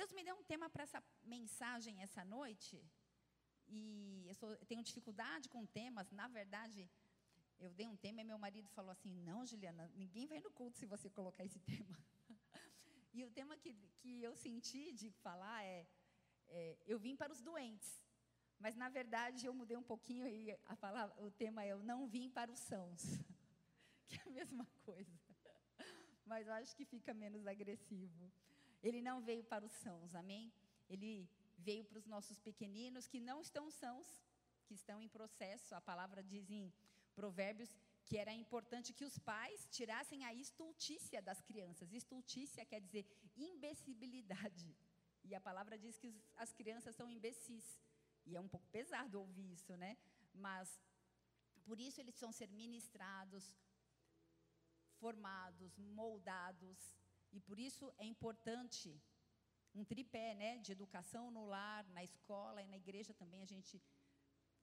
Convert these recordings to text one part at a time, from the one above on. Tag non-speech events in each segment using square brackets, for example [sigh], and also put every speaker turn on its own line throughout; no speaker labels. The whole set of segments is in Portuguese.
Deus me deu um tema para essa mensagem essa noite. E eu, sou, eu tenho dificuldade com temas. Na verdade, eu dei um tema e meu marido falou assim: Não, Juliana, ninguém vai no culto se você colocar esse tema. [laughs] e o tema que, que eu senti de falar é, é Eu vim para os doentes. Mas na verdade eu mudei um pouquinho e a palavra, o tema é Eu não vim para os sãos. [laughs] que é a mesma coisa. [laughs] Mas eu acho que fica menos agressivo. Ele não veio para os sãos, amém? Ele veio para os nossos pequeninos que não estão sãos, que estão em processo. A palavra diz em Provérbios que era importante que os pais tirassem a estultícia das crianças. Estultícia quer dizer imbecilidade. E a palavra diz que as crianças são imbecis. E é um pouco pesado ouvir isso, né? Mas por isso eles precisam ser ministrados, formados, moldados, e por isso é importante um tripé, né, de educação no lar, na escola e na igreja também a gente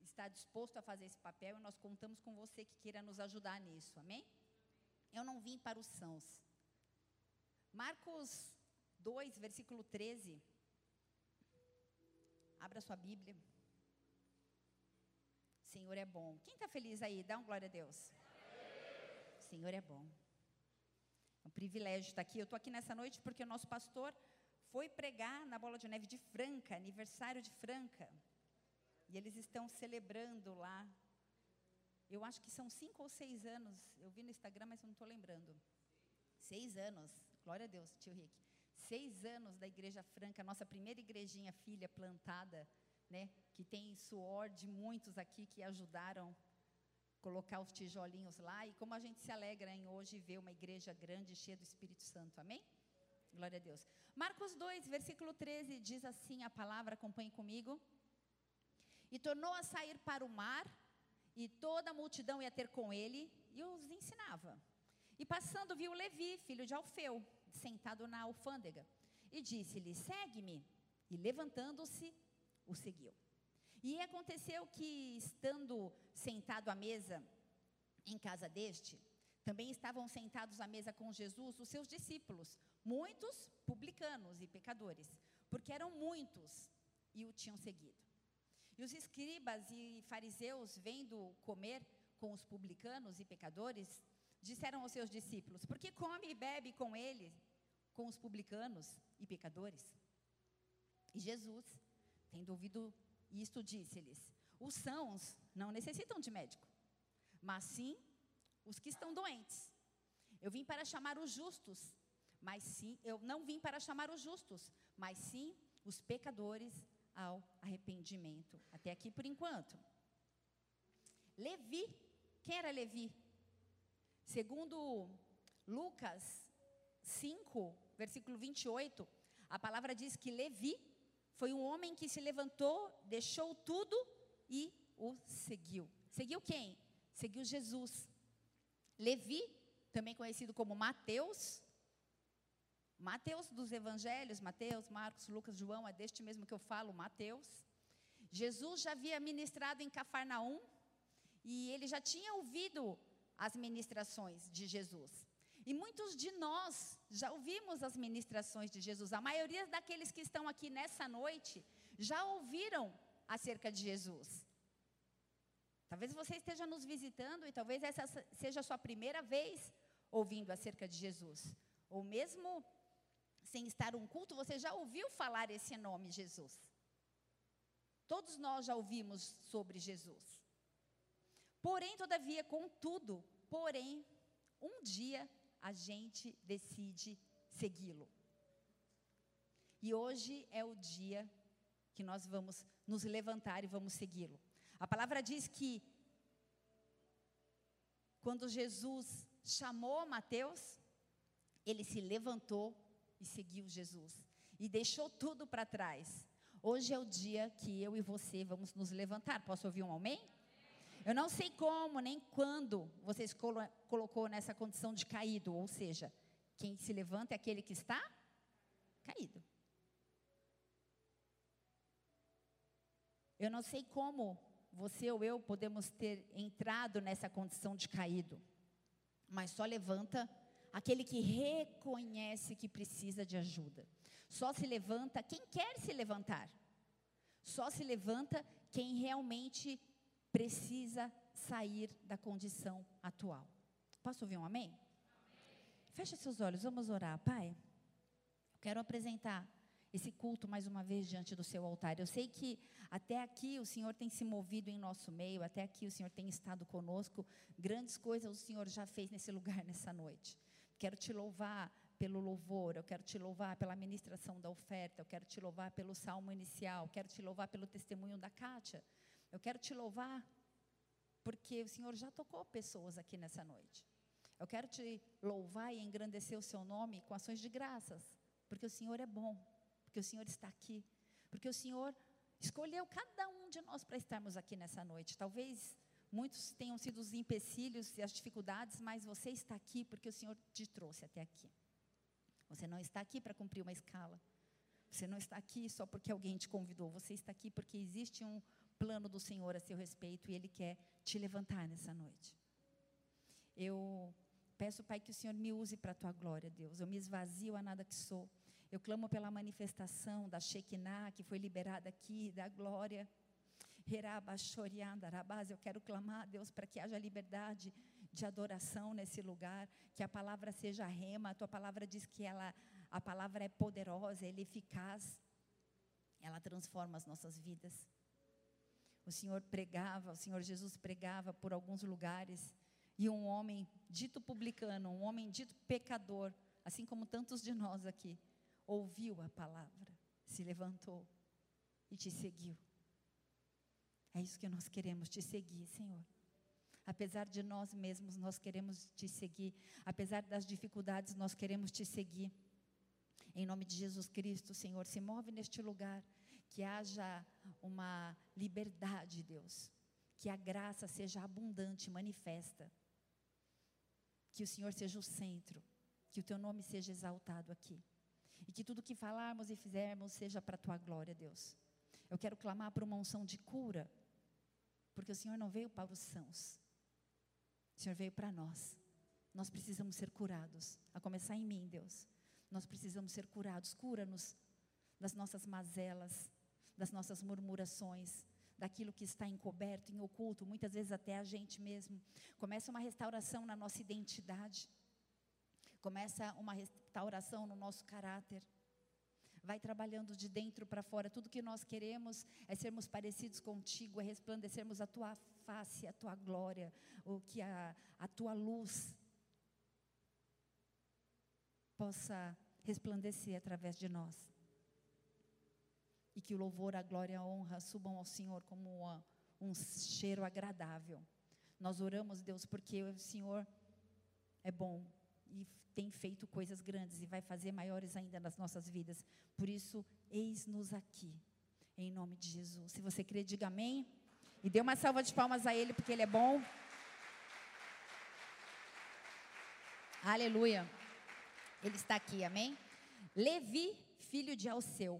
está disposto a fazer esse papel e nós contamos com você que queira nos ajudar nisso. Amém? Eu não vim para os sãos. Marcos 2, versículo 13. Abra sua Bíblia. Senhor é bom. Quem está feliz aí? Dá um glória a Deus. Senhor é bom. Um privilégio estar aqui. Eu estou aqui nessa noite porque o nosso pastor foi pregar na Bola de Neve de Franca, aniversário de Franca. E eles estão celebrando lá. Eu acho que são cinco ou seis anos. Eu vi no Instagram, mas eu não estou lembrando. Seis anos. Glória a Deus, tio Rick. Seis anos da Igreja Franca, nossa primeira igrejinha filha plantada, né? Que tem suor de muitos aqui que ajudaram colocar os tijolinhos lá. E como a gente se alegra em hoje ver uma igreja grande, cheia do Espírito Santo. Amém? Glória a Deus. Marcos 2, versículo 13, diz assim a palavra, acompanhe comigo. E tornou a sair para o mar, e toda a multidão ia ter com ele, e os ensinava. E passando, viu Levi, filho de Alfeu, sentado na alfândega, e disse-lhe: Segue-me. E levantando-se, o seguiu. E aconteceu que, estando sentado à mesa em casa deste, também estavam sentados à mesa com Jesus os seus discípulos, muitos publicanos e pecadores, porque eram muitos e o tinham seguido. E os escribas e fariseus, vendo comer com os publicanos e pecadores, disseram aos seus discípulos: Por que come e bebe com ele, com os publicanos e pecadores? E Jesus, tendo ouvido isto disse-lhes: os sãos não necessitam de médico, mas sim os que estão doentes. Eu vim para chamar os justos, mas sim, eu não vim para chamar os justos, mas sim os pecadores ao arrependimento. Até aqui por enquanto. Levi, quem era Levi? Segundo Lucas 5, versículo 28, a palavra diz que Levi foi um homem que se levantou, deixou tudo e o seguiu. Seguiu quem? Seguiu Jesus. Levi, também conhecido como Mateus, Mateus dos evangelhos, Mateus, Marcos, Lucas, João, é deste mesmo que eu falo, Mateus. Jesus já havia ministrado em Cafarnaum e ele já tinha ouvido as ministrações de Jesus. E muitos de nós já ouvimos as ministrações de Jesus. A maioria daqueles que estão aqui nessa noite já ouviram acerca de Jesus. Talvez você esteja nos visitando e talvez essa seja a sua primeira vez ouvindo acerca de Jesus. Ou mesmo sem estar um culto, você já ouviu falar esse nome, Jesus. Todos nós já ouvimos sobre Jesus. Porém, todavia, contudo, porém, um dia a gente decide segui-lo. E hoje é o dia que nós vamos nos levantar e vamos segui-lo. A palavra diz que quando Jesus chamou Mateus, ele se levantou e seguiu Jesus e deixou tudo para trás. Hoje é o dia que eu e você vamos nos levantar. Posso ouvir um amém? Eu não sei como nem quando você se colo colocou nessa condição de caído, ou seja, quem se levanta é aquele que está caído. Eu não sei como você ou eu podemos ter entrado nessa condição de caído, mas só levanta aquele que reconhece que precisa de ajuda. Só se levanta quem quer se levantar. Só se levanta quem realmente precisa sair da condição atual. Posso ouvir um amém? amém? Fecha seus olhos, vamos orar. Pai, eu quero apresentar esse culto mais uma vez diante do seu altar. Eu sei que até aqui o Senhor tem se movido em nosso meio, até aqui o Senhor tem estado conosco. Grandes coisas o Senhor já fez nesse lugar [laughs] nessa noite. Quero te louvar pelo louvor, eu quero te louvar pela ministração da oferta, eu quero te louvar pelo salmo inicial, quero te louvar pelo testemunho da Kátia. Eu quero te louvar porque o Senhor já tocou pessoas aqui nessa noite. Eu quero te louvar e engrandecer o seu nome com ações de graças, porque o Senhor é bom, porque o Senhor está aqui, porque o Senhor escolheu cada um de nós para estarmos aqui nessa noite. Talvez muitos tenham sido os empecilhos e as dificuldades, mas você está aqui porque o Senhor te trouxe até aqui. Você não está aqui para cumprir uma escala. Você não está aqui só porque alguém te convidou. Você está aqui porque existe um plano do Senhor a seu respeito e Ele quer te levantar nessa noite. Eu Peço, Pai, que o Senhor me use para a tua glória, Deus. Eu me esvazio a nada que sou. Eu clamo pela manifestação da Shekinah que foi liberada aqui, da glória. Eu quero clamar, Deus, para que haja liberdade de adoração nesse lugar, que a palavra seja rema. A tua palavra diz que ela, a palavra é poderosa, ela é eficaz. Ela transforma as nossas vidas. O Senhor pregava, o Senhor Jesus pregava por alguns lugares e um homem dito publicano, um homem dito pecador, assim como tantos de nós aqui, ouviu a palavra, se levantou e te seguiu. É isso que nós queremos, te seguir, Senhor. Apesar de nós mesmos, nós queremos te seguir. Apesar das dificuldades, nós queremos te seguir. Em nome de Jesus Cristo, Senhor, se move neste lugar. Que haja uma liberdade, Deus. Que a graça seja abundante, manifesta. Que o Senhor seja o centro, que o teu nome seja exaltado aqui. E que tudo que falarmos e fizermos seja para a tua glória, Deus. Eu quero clamar por uma unção de cura, porque o Senhor não veio para os sãos, o Senhor veio para nós. Nós precisamos ser curados, a começar em mim, Deus. Nós precisamos ser curados. Cura-nos das nossas mazelas, das nossas murmurações, daquilo que está encoberto, em oculto, muitas vezes até a gente mesmo. Começa uma restauração na nossa identidade. Começa uma restauração no nosso caráter. Vai trabalhando de dentro para fora. Tudo que nós queremos é sermos parecidos contigo, é resplandecermos a tua face, a tua glória, o que a, a tua luz possa resplandecer através de nós e que o louvor, a glória a honra subam ao Senhor como uma, um cheiro agradável. Nós oramos, Deus, porque o Senhor é bom e tem feito coisas grandes e vai fazer maiores ainda nas nossas vidas. Por isso, eis-nos aqui, em nome de Jesus. Se você crê, diga amém. E dê uma salva de palmas a Ele, porque Ele é bom. Aleluia. Ele está aqui, amém? Levi, filho de Alceu.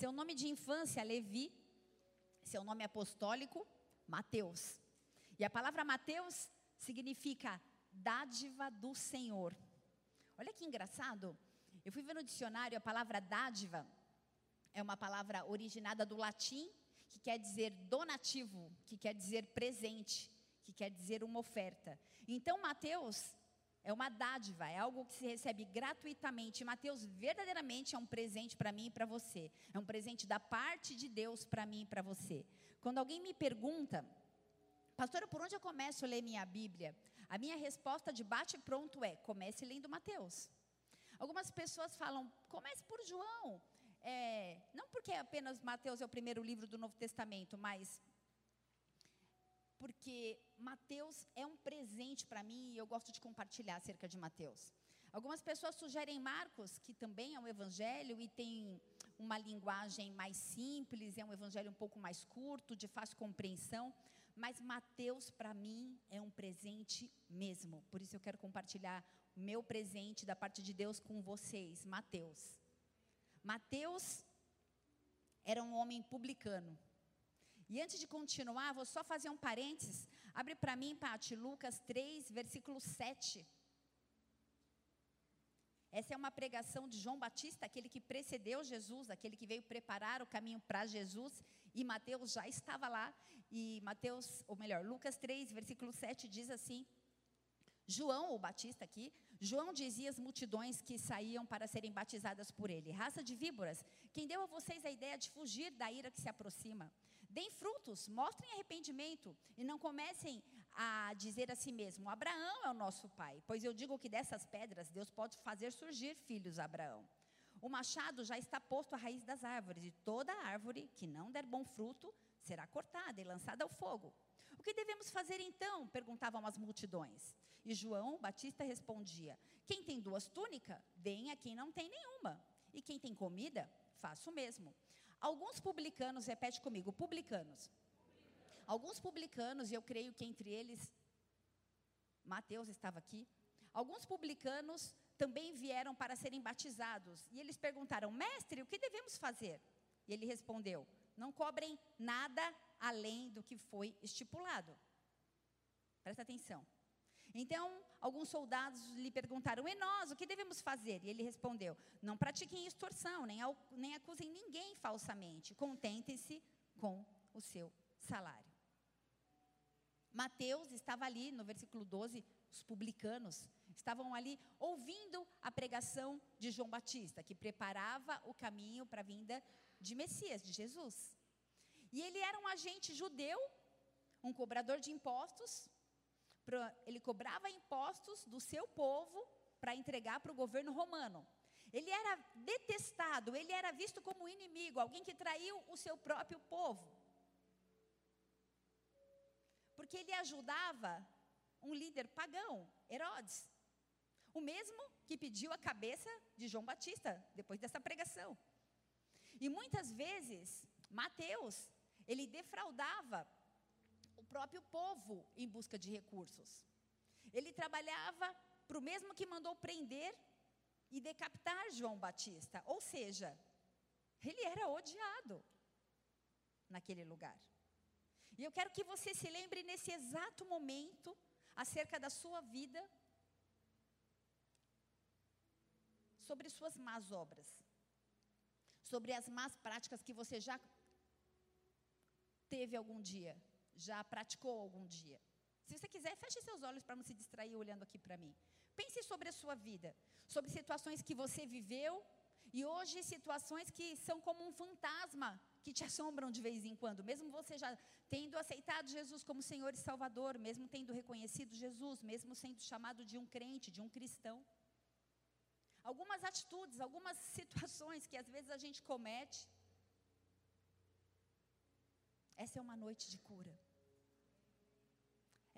Seu nome de infância, Levi. Seu nome apostólico, Mateus. E a palavra Mateus significa dádiva do Senhor. Olha que engraçado. Eu fui ver no dicionário a palavra dádiva é uma palavra originada do latim que quer dizer donativo, que quer dizer presente, que quer dizer uma oferta. Então Mateus é uma dádiva, é algo que se recebe gratuitamente. Mateus verdadeiramente é um presente para mim e para você. É um presente da parte de Deus para mim e para você. Quando alguém me pergunta, pastora, por onde eu começo a ler minha Bíblia? A minha resposta de bate pronto é: comece lendo Mateus. Algumas pessoas falam, comece por João. É, não porque apenas Mateus é o primeiro livro do Novo Testamento, mas porque Mateus é um presente para mim e eu gosto de compartilhar acerca de Mateus. Algumas pessoas sugerem Marcos, que também é um evangelho e tem uma linguagem mais simples, é um evangelho um pouco mais curto, de fácil compreensão, mas Mateus para mim é um presente mesmo. Por isso eu quero compartilhar meu presente da parte de Deus com vocês, Mateus. Mateus era um homem publicano. E antes de continuar, vou só fazer um parênteses. Abre para mim, Pati, Lucas 3, versículo 7. Essa é uma pregação de João Batista, aquele que precedeu Jesus, aquele que veio preparar o caminho para Jesus, e Mateus já estava lá. E Mateus, ou melhor, Lucas 3, versículo 7 diz assim: João, o Batista aqui, João dizia às multidões que saíam para serem batizadas por ele: Raça de víboras, quem deu a vocês a ideia de fugir da ira que se aproxima? Deem frutos, mostrem arrependimento e não comecem a dizer a si mesmo: Abraão é o nosso pai, pois eu digo que dessas pedras Deus pode fazer surgir filhos a Abraão. O machado já está posto à raiz das árvores, e toda árvore que não der bom fruto será cortada e lançada ao fogo. O que devemos fazer então? perguntavam as multidões. E João Batista respondia: Quem tem duas túnicas, deem a quem não tem nenhuma. E quem tem comida, faça o mesmo. Alguns publicanos, repete comigo, publicanos. Alguns publicanos, e eu creio que entre eles Mateus estava aqui. Alguns publicanos também vieram para serem batizados. E eles perguntaram: Mestre, o que devemos fazer? E ele respondeu: Não cobrem nada além do que foi estipulado. Presta atenção. Então, alguns soldados lhe perguntaram: E nós, o que devemos fazer? E ele respondeu: Não pratiquem extorsão, nem, acusem ninguém falsamente. Contentem-se com o seu salário. Mateus estava ali no versículo 12, os publicanos estavam ali ouvindo a pregação de João Batista, que preparava o caminho para a vinda de Messias, de Jesus. E ele era um agente judeu, um cobrador de impostos, ele cobrava impostos do seu povo para entregar para o governo romano. Ele era detestado, ele era visto como inimigo, alguém que traiu o seu próprio povo. Porque ele ajudava um líder pagão, Herodes. O mesmo que pediu a cabeça de João Batista, depois dessa pregação. E muitas vezes, Mateus, ele defraudava próprio povo em busca de recursos. Ele trabalhava para o mesmo que mandou prender e decapitar João Batista. Ou seja, ele era odiado naquele lugar. E eu quero que você se lembre nesse exato momento acerca da sua vida sobre suas más obras, sobre as más práticas que você já teve algum dia já praticou algum dia. Se você quiser, feche seus olhos para não se distrair olhando aqui para mim. Pense sobre a sua vida, sobre situações que você viveu e hoje situações que são como um fantasma que te assombram de vez em quando, mesmo você já tendo aceitado Jesus como Senhor e Salvador, mesmo tendo reconhecido Jesus, mesmo sendo chamado de um crente, de um cristão. Algumas atitudes, algumas [laughs] situações que às vezes a gente comete. Essa é uma noite de cura.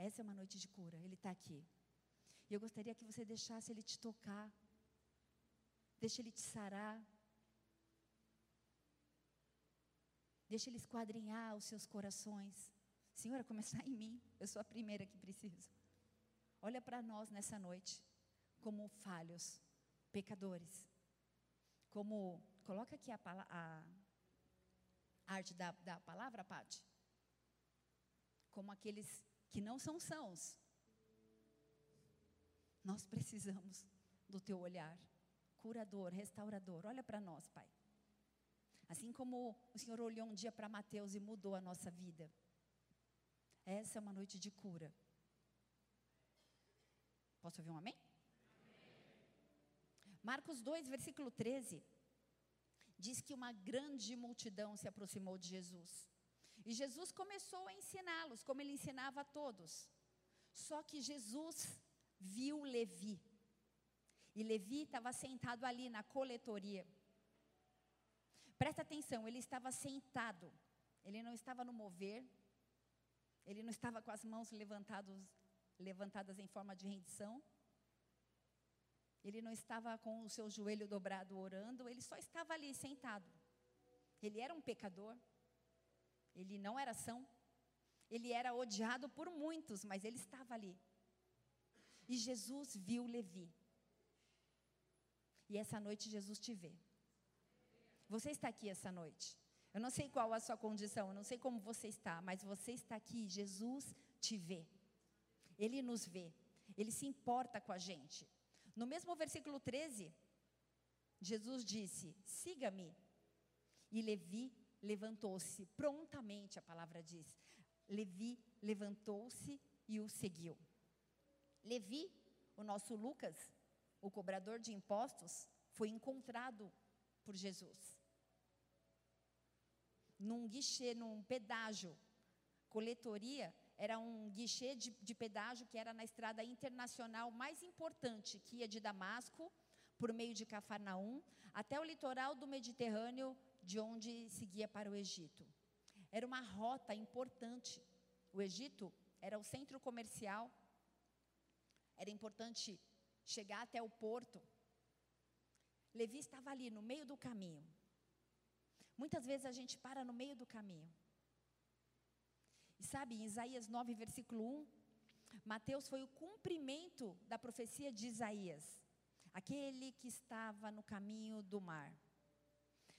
Essa é uma noite de cura, Ele está aqui. E eu gostaria que você deixasse Ele te tocar, deixe Ele te sarar, deixe Ele esquadrinhar os seus corações. Senhora, começar em mim, eu sou a primeira que preciso. Olha para nós nessa noite, como falhos, pecadores. Como, coloca aqui a, a, a arte da, da palavra, Pati. Como aqueles que não são sãos. Nós precisamos do teu olhar, curador, restaurador. Olha para nós, Pai. Assim como o Senhor olhou um dia para Mateus e mudou a nossa vida. Essa é uma noite de cura. Posso ouvir um amém? Marcos 2, versículo 13, diz que uma grande multidão se aproximou de Jesus. E Jesus começou a ensiná-los, como ele ensinava a todos. Só que Jesus viu Levi. E Levi estava sentado ali na coletoria. Presta atenção, ele estava sentado. Ele não estava no mover. Ele não estava com as mãos levantadas em forma de rendição. Ele não estava com o seu joelho dobrado orando, ele só estava ali sentado. Ele era um pecador, ele não era são. Ele era odiado por muitos, mas ele estava ali. E Jesus viu Levi. E essa noite Jesus te vê. Você está aqui essa noite. Eu não sei qual a sua condição, eu não sei como você está, mas você está aqui, Jesus te vê. Ele nos vê. Ele se importa com a gente. No mesmo versículo 13, Jesus disse: Siga-me. E Levi levantou-se prontamente, a palavra diz. Levi levantou-se e o seguiu. Levi, o nosso Lucas, o cobrador de impostos, foi encontrado por Jesus. Num guichê, num pedágio, coletoria, era um guichê de, de pedágio que era na estrada internacional mais importante, que ia de Damasco, por meio de Cafarnaum, até o litoral do Mediterrâneo, de onde seguia para o Egito. Era uma rota importante. O Egito era o centro comercial, era importante chegar até o porto. Levi estava ali no meio do caminho. Muitas vezes a gente para no meio do caminho. E sabe, em Isaías 9, versículo 1, Mateus foi o cumprimento da profecia de Isaías, aquele que estava no caminho do mar.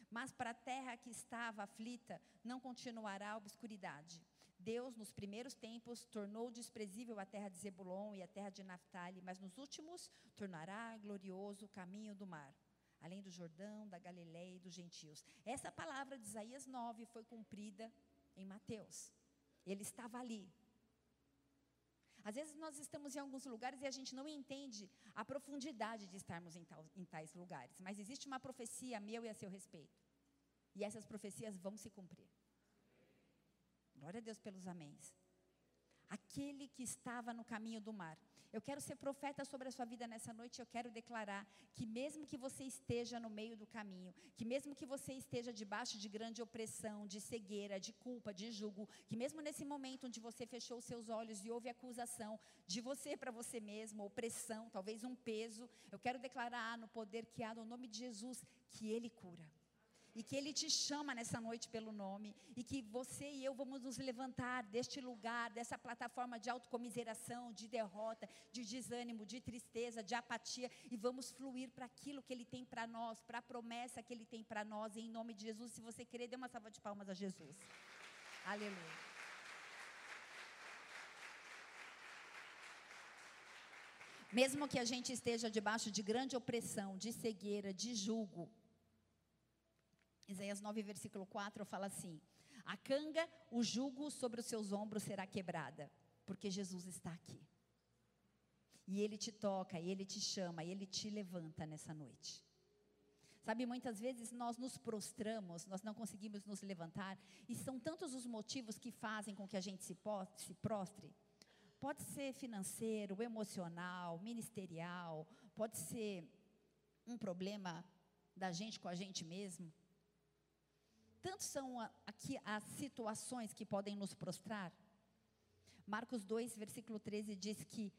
Mas para a terra que estava aflita, não continuará a obscuridade. Deus, nos primeiros tempos, tornou desprezível a terra de Zebulon e a terra de Naphtali, mas nos últimos tornará glorioso o caminho do mar, além do Jordão, da Galileia e dos gentios. Essa palavra de Isaías 9 foi cumprida em Mateus. Ele estava ali. Às vezes nós estamos em alguns lugares e a gente não entende a profundidade de estarmos em, tal, em tais lugares. Mas existe uma profecia meu e a seu respeito. E essas profecias vão se cumprir. Glória a Deus pelos améns. Aquele que estava no caminho do mar. Eu quero ser profeta sobre a sua vida nessa noite. Eu quero declarar que, mesmo que você esteja no meio do caminho, que, mesmo que você esteja debaixo de grande opressão, de cegueira, de culpa, de julgo, que, mesmo nesse momento onde você fechou seus olhos e houve acusação de você para você mesmo, opressão, talvez um peso, eu quero declarar no poder que há no nome de Jesus que Ele cura e que Ele te chama nessa noite pelo nome, e que você e eu vamos nos levantar deste lugar, dessa plataforma de autocomiseração, de derrota, de desânimo, de tristeza, de apatia, e vamos fluir para aquilo que Ele tem para nós, para a promessa que Ele tem para nós, em nome de Jesus. Se você querer, dê uma salva de palmas a Jesus. Aleluia. Mesmo que a gente esteja debaixo de grande opressão, de cegueira, de julgo, Isaías 9, versículo 4 fala assim: A canga, o jugo sobre os seus ombros será quebrada, porque Jesus está aqui. E ele te toca, e ele te chama, e ele te levanta nessa noite. Sabe, muitas vezes nós nos prostramos, nós não conseguimos nos levantar, e são tantos os motivos que fazem com que a gente se, se prostre. Pode ser financeiro, emocional, ministerial, pode ser um problema da gente com a gente mesmo. Tanto são aqui as situações que podem nos prostrar. Marcos 2, versículo 13 diz que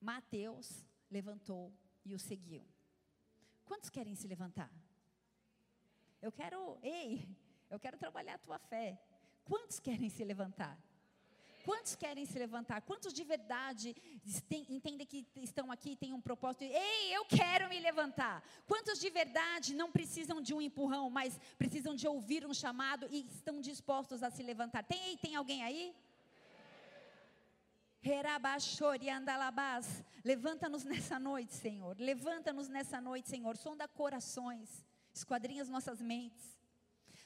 Mateus levantou e o seguiu. Quantos querem se levantar? Eu quero, ei, eu quero trabalhar a tua fé. Quantos querem se levantar? Quantos querem se levantar? Quantos de verdade entendem que estão aqui e têm um propósito? Ei, eu quero me levantar. Quantos de verdade não precisam de um empurrão, mas precisam de ouvir um chamado e estão dispostos a se levantar? Tem, tem alguém aí? Levanta-nos nessa noite, Senhor. Levanta-nos nessa noite, Senhor. Sonda corações, esquadrinha as nossas mentes.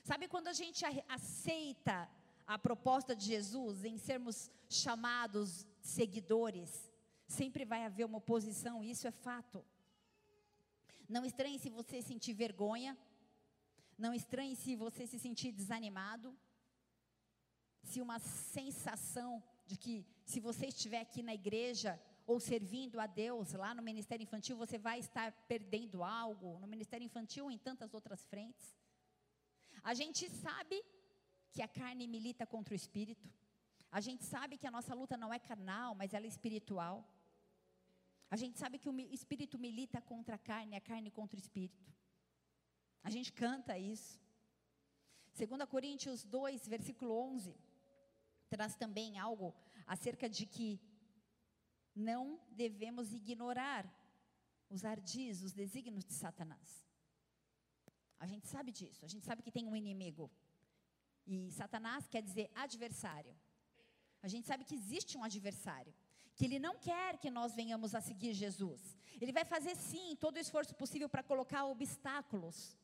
Sabe quando a gente aceita a proposta de Jesus em sermos chamados seguidores, sempre vai haver uma oposição, isso é fato. Não estranhe se você sentir vergonha, não estranhe se você se sentir desanimado, se uma sensação de que se você estiver aqui na igreja ou servindo a Deus lá no ministério infantil, você vai estar perdendo algo, no ministério infantil ou em tantas outras frentes. A gente sabe que a carne milita contra o espírito. A gente sabe que a nossa luta não é carnal, mas ela é espiritual. A gente sabe que o espírito milita contra a carne, a carne contra o espírito. A gente canta isso. 2 Coríntios 2, versículo 11, traz também algo acerca de que não devemos ignorar os ardis, os desígnios de Satanás. A gente sabe disso, a gente sabe que tem um inimigo. E Satanás quer dizer adversário. A gente sabe que existe um adversário, que ele não quer que nós venhamos a seguir Jesus. Ele vai fazer sim todo o esforço possível para colocar obstáculos,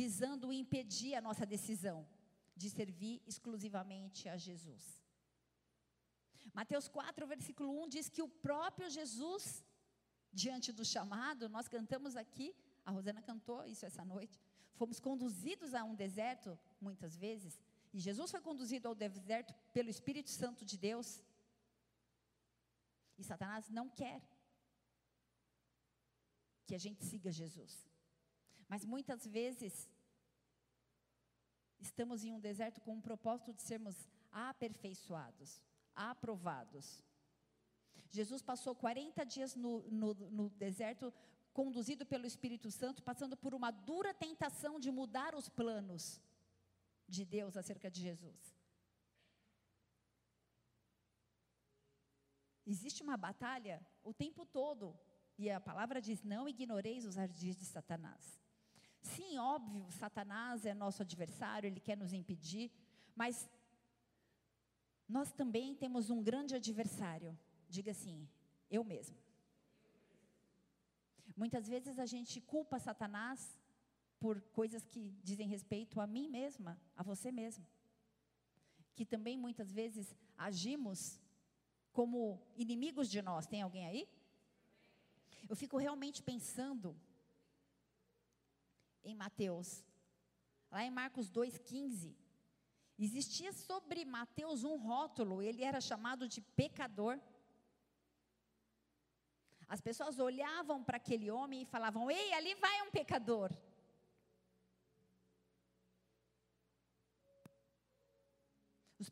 visando impedir a nossa decisão de servir exclusivamente a Jesus. Mateus 4, versículo 1 diz que o próprio Jesus, diante do chamado, nós cantamos aqui, a Rosana cantou isso essa noite, fomos conduzidos a um deserto, muitas vezes, e Jesus foi conduzido ao deserto pelo Espírito Santo de Deus. E Satanás não quer que a gente siga Jesus. Mas muitas vezes estamos em um deserto com o propósito de sermos aperfeiçoados, aprovados. Jesus passou 40 dias no, no, no deserto, conduzido pelo Espírito Santo, passando por uma dura tentação de mudar os planos de Deus acerca de Jesus. Existe uma batalha o tempo todo, e a palavra diz: não ignoreis os ardis de Satanás. Sim, óbvio, Satanás é nosso adversário, ele quer nos impedir, mas nós também temos um grande adversário. Diga assim, eu mesmo. Muitas vezes a gente culpa Satanás por coisas que dizem respeito a mim mesma, a você mesmo. Que também muitas vezes agimos como inimigos de nós. Tem alguém aí? Eu fico realmente pensando em Mateus, lá em Marcos 2,15. Existia sobre Mateus um rótulo, ele era chamado de pecador. As pessoas olhavam para aquele homem e falavam: Ei, ali vai um pecador.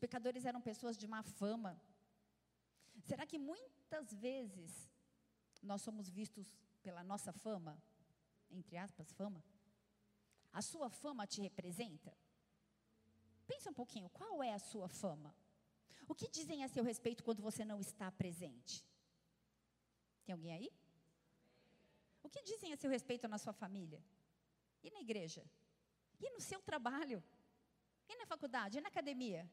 Pecadores eram pessoas de má fama. Será que muitas vezes nós somos vistos pela nossa fama? Entre aspas, fama. A sua fama te representa? Pensa um pouquinho, qual é a sua fama? O que dizem a seu respeito quando você não está presente? Tem alguém aí? O que dizem a seu respeito na sua família? E na igreja? E no seu trabalho? E na faculdade? E na academia?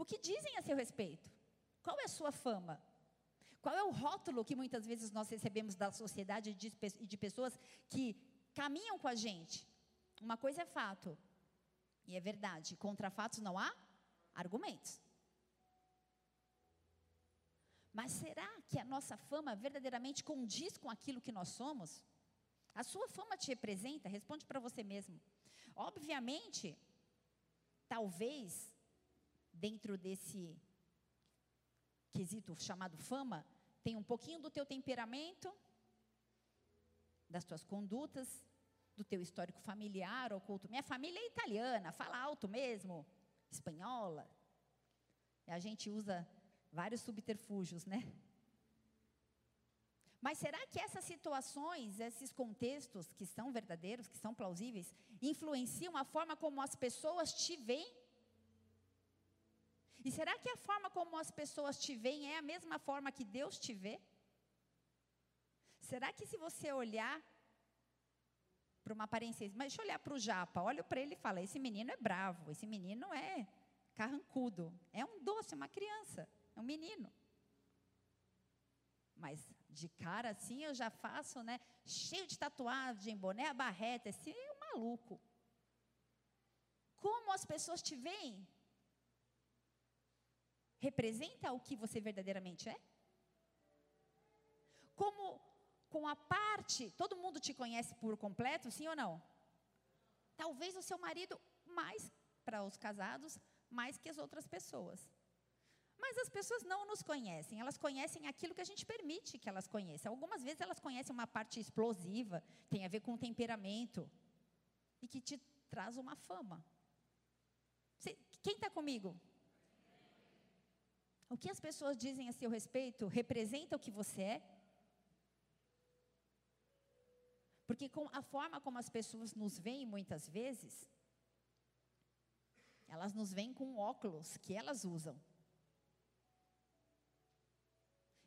O que dizem a seu respeito? Qual é a sua fama? Qual é o rótulo que muitas vezes nós recebemos da sociedade e de pessoas que caminham com a gente? Uma coisa é fato, e é verdade, contra fatos não há argumentos. Mas será que a nossa fama verdadeiramente condiz com aquilo que nós somos? A sua fama te representa? Responde para você mesmo. Obviamente, talvez dentro desse quesito chamado fama, tem um pouquinho do teu temperamento, das tuas condutas, do teu histórico familiar oculto. Minha família é italiana, fala alto mesmo, espanhola. E a gente usa vários subterfúgios, né? Mas será que essas situações, esses contextos que são verdadeiros, que são plausíveis, influenciam a forma como as pessoas te veem? E será que a forma como as pessoas te veem é a mesma forma que Deus te vê? Será que se você olhar para uma aparência, mas deixa eu olhar para o japa, olha para ele e fala: esse menino é bravo, esse menino é carrancudo, é um doce, uma criança, é um menino. Mas de cara assim eu já faço, né? Cheio de tatuagem, boné barreta, esse é um maluco. Como as pessoas te veem? Representa o que você verdadeiramente é? Como com a parte, todo mundo te conhece por completo, sim ou não? Talvez o seu marido mais para os casados, mais que as outras pessoas. Mas as pessoas não nos conhecem, elas conhecem aquilo que a gente permite que elas conheçam. Algumas vezes elas conhecem uma parte explosiva, tem a ver com temperamento, e que te traz uma fama. Quem está comigo? O que as pessoas dizem a seu respeito representa o que você é? Porque com a forma como as pessoas nos veem muitas vezes, elas nos veem com óculos que elas usam.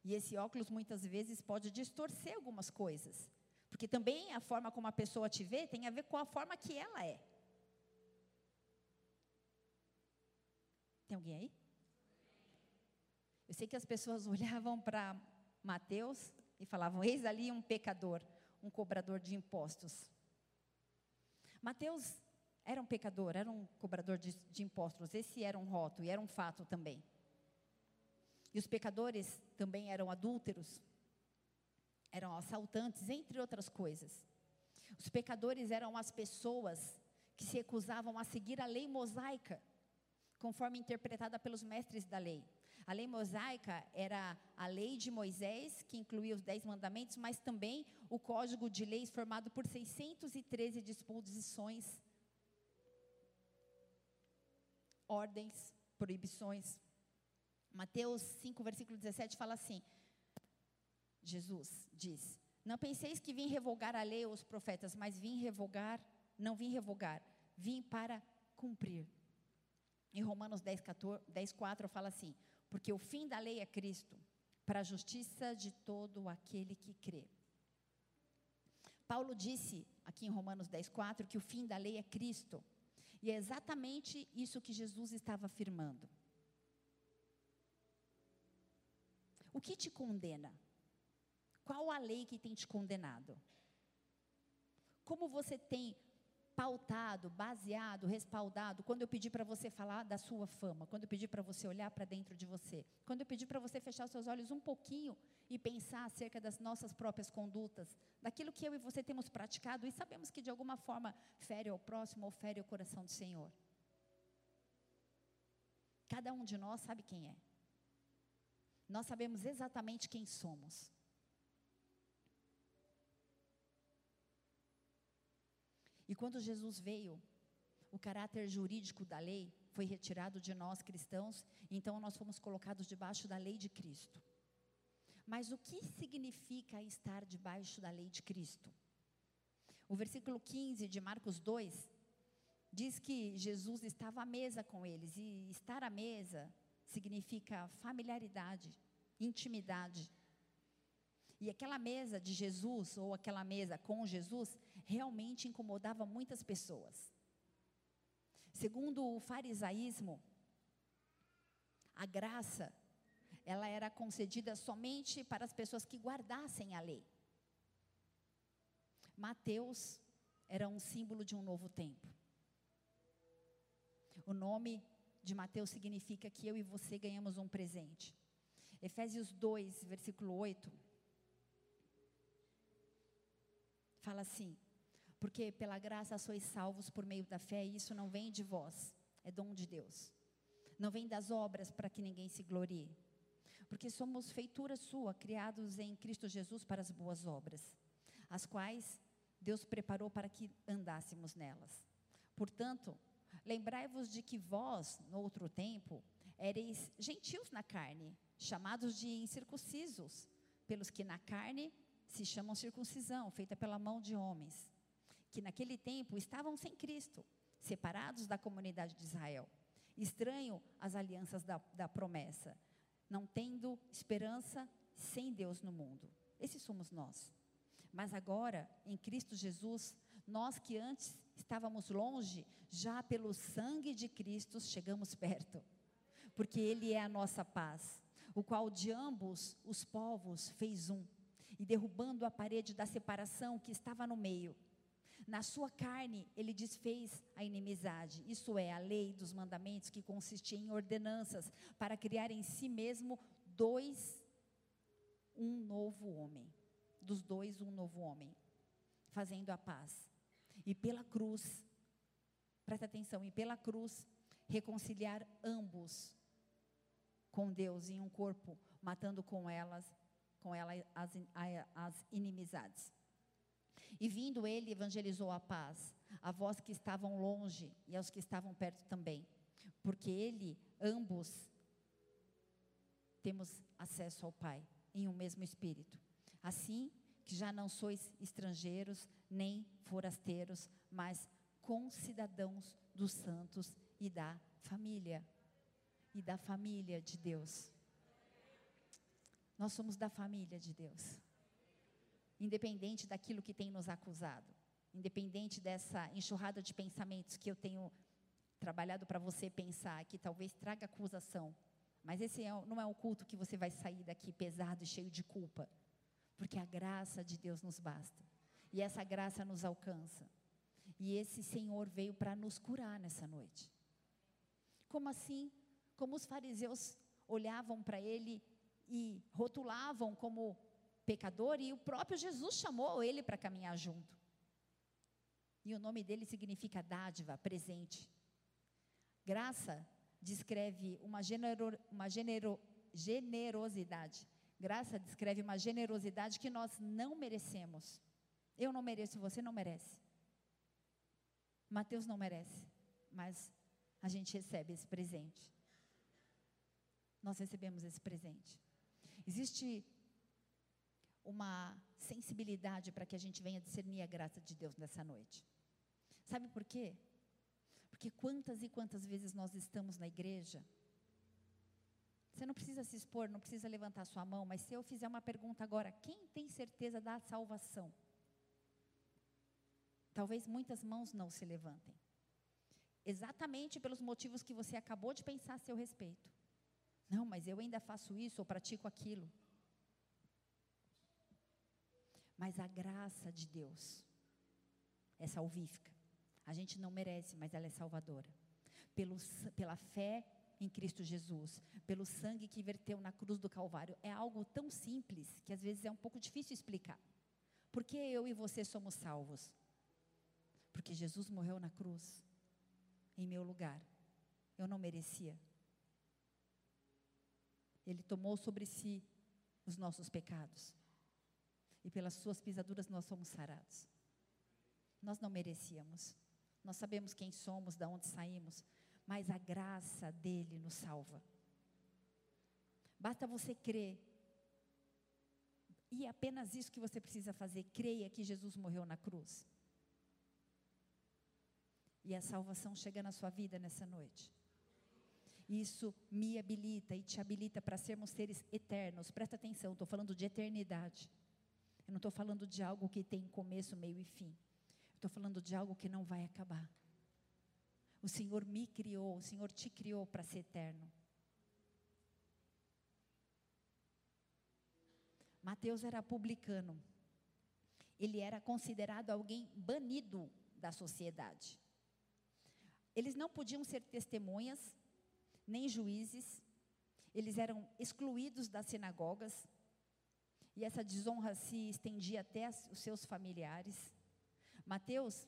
E esse óculos muitas vezes pode distorcer algumas coisas. Porque também a forma como a pessoa te vê tem a ver com a forma que ela é. Tem alguém aí? Eu sei que as pessoas [laughs] olhavam para Mateus e falavam: Eis ali um pecador, um cobrador de impostos. Mateus era um pecador, era um cobrador de, de impostos. Esse era um rótulo e era um fato também. E os pecadores também eram adúlteros, eram assaltantes, entre outras coisas. Os pecadores eram as pessoas que se recusavam a seguir a lei mosaica, conforme interpretada pelos mestres da lei. A lei mosaica era a lei de Moisés, que incluía os dez mandamentos, mas também o código de leis formado por 613 disposições, ordens, proibições. Mateus 5, versículo 17 fala assim: Jesus diz: Não penseis que vim revogar a lei ou os profetas, mas vim revogar, não vim revogar, vim para cumprir. Em Romanos 10, 14, 10 4 fala assim: Porque o fim da lei é Cristo, para a justiça de todo aquele que crê. Paulo disse aqui em Romanos 10, 4 que o fim da lei é Cristo. E é exatamente isso que Jesus estava afirmando. O que te condena? Qual a lei que tem te condenado? Como você tem pautado, baseado, respaldado, quando eu pedi para você falar da sua fama, quando eu pedi para você olhar para dentro de você, quando eu pedi para você fechar os seus olhos um pouquinho e pensar acerca das nossas próprias condutas, daquilo que eu e você temos praticado e sabemos que de alguma forma fere ao próximo ou fere o coração do Senhor. Cada um de nós sabe quem é. Nós sabemos exatamente quem somos. E quando Jesus veio, o caráter jurídico da lei foi retirado de nós cristãos, então nós fomos colocados debaixo da lei de Cristo. Mas o que significa estar debaixo da lei de Cristo? O versículo 15 de Marcos 2 diz que Jesus estava à mesa com eles, e estar à mesa significa familiaridade, intimidade. E aquela mesa de Jesus, ou aquela mesa com Jesus, realmente incomodava muitas pessoas. Segundo o farisaísmo, a graça, ela era concedida somente para as pessoas que guardassem a lei. Mateus era um símbolo de um novo tempo. O nome de Mateus significa que eu e você ganhamos um presente. Efésios 2, versículo 8, fala assim: Porque pela graça sois salvos por meio da fé, e isso não vem de vós, é dom de Deus. Não vem das obras para que ninguém se glorie. Porque somos feitura sua, criados em Cristo Jesus para as boas obras, as quais Deus preparou para que andássemos nelas. Portanto, lembrai-vos de que vós, no outro tempo, ereis gentios na carne, chamados de incircuncisos, pelos que na carne se chamam circuncisão, feita pela mão de homens, que naquele tempo estavam sem Cristo, separados da comunidade de Israel, estranho às alianças da, da promessa, não tendo esperança sem Deus no mundo. Esses somos nós. Mas agora, em Cristo Jesus, nós que antes estávamos longe, já pelo sangue de Cristo chegamos perto, porque Ele é a nossa paz, o qual de ambos os povos fez um e derrubando a parede da separação que estava no meio. Na sua carne, ele desfez a inimizade, isso é, a lei dos mandamentos, que consistia em ordenanças, para criar em si mesmo dois, um novo homem. Dos dois, um novo homem, fazendo a paz. E pela cruz, presta atenção, e pela cruz, reconciliar ambos com Deus em um corpo, matando com elas com ela as, as inimizades. E vindo ele, evangelizou a paz, a vós que estavam longe e aos que estavam perto também, porque ele, ambos, temos acesso ao Pai em um mesmo Espírito. Assim que já não sois estrangeiros nem forasteiros, mas concidadãos dos santos e da família, e da família de Deus. Nós somos da família de Deus. Independente daquilo que tem nos acusado, independente dessa enxurrada de pensamentos que eu tenho trabalhado para você pensar, que talvez traga acusação Mas esse é, não é um culto que você vai sair daqui pesado e cheio de culpa. Porque a graça de Deus nos basta. E essa graça nos alcança. E esse Senhor veio para nos curar nessa noite. Como assim? Como os fariseus olhavam para ele e rotulavam como pecador, e o próprio Jesus chamou ele para caminhar junto. E o nome dele significa dádiva, presente. Graça descreve uma, genero, uma genero, generosidade. Graça descreve uma generosidade que nós não merecemos. Eu não mereço, você não merece. Mateus não merece, mas a gente recebe esse presente. Nós recebemos esse presente. Existe uma sensibilidade para que a gente venha discernir a graça de Deus nessa noite. Sabe por quê? Porque quantas e quantas vezes nós estamos na igreja. Você não precisa se expor, não precisa levantar sua mão, mas se eu fizer uma pergunta agora, quem tem certeza da salvação? Talvez muitas mãos não se levantem. Exatamente pelos motivos que você acabou de pensar a seu respeito. Não, mas eu ainda faço isso ou pratico aquilo. Mas a graça de Deus é salvífica. A gente não merece, mas ela é salvadora. Pelo, pela fé em Cristo Jesus, pelo sangue que verteu na cruz do Calvário. É algo tão simples que às vezes é um pouco difícil explicar. Por que eu e você somos salvos? Porque Jesus morreu na cruz, em meu lugar. Eu não merecia. Ele tomou sobre si os nossos pecados. E pelas suas pisaduras nós somos sarados. Nós não merecíamos. Nós sabemos quem somos, de onde saímos, mas a graça dele nos salva. Basta você crer. E é apenas isso que você precisa fazer. Creia que Jesus morreu na cruz. E a salvação chega na sua vida nessa noite. Isso me habilita e te habilita para sermos seres eternos. Presta atenção, estou falando de eternidade. Eu não estou falando de algo que tem começo, meio e fim. Estou falando de algo que não vai acabar. O Senhor me criou, o Senhor te criou para ser eterno. Mateus era publicano. Ele era considerado alguém banido da sociedade. Eles não podiam ser testemunhas, nem juízes. Eles eram excluídos das sinagogas. E essa desonra se estendia até os seus familiares. Mateus,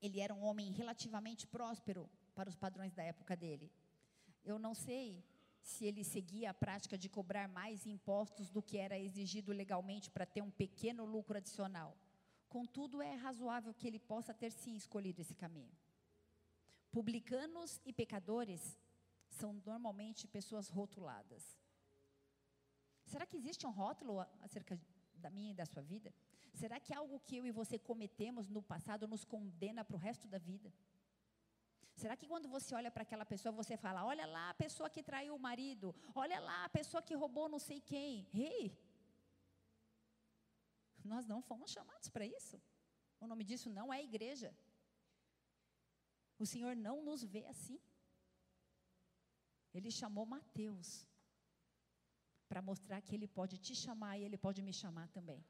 ele era um homem relativamente próspero para os padrões da época dele. Eu não sei se ele seguia a prática de cobrar mais impostos do que era exigido legalmente para ter um pequeno lucro adicional. Contudo, é razoável que ele possa ter sim escolhido esse caminho. Publicanos e pecadores são normalmente pessoas rotuladas. Será que existe um rótulo acerca da minha e da sua vida? Será que algo que eu e você cometemos no passado nos condena para o resto da vida? Será que quando você olha para aquela pessoa, você fala: olha lá a pessoa que traiu o marido, olha lá a pessoa que roubou não sei quem? Ei! Nós não fomos chamados para isso. O nome disso não é igreja. O Senhor não nos vê assim. Ele chamou Mateus para mostrar que Ele pode te chamar e Ele pode me chamar também.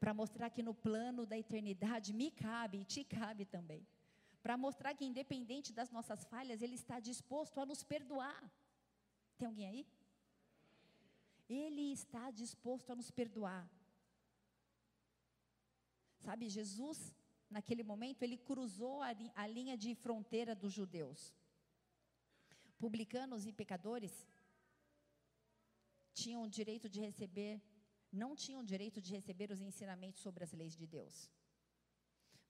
Para mostrar que no plano da eternidade me cabe e te cabe também. Para mostrar que, independente das nossas falhas, Ele está disposto a nos perdoar. Tem alguém aí? Ele está disposto a nos perdoar. Sabe, Jesus, naquele momento, ele cruzou a, linha de fronteira dos judeus. Publicanos e pecadores tinham o direito de receber, não tinham direito de receber os ensinamentos sobre as leis de Deus.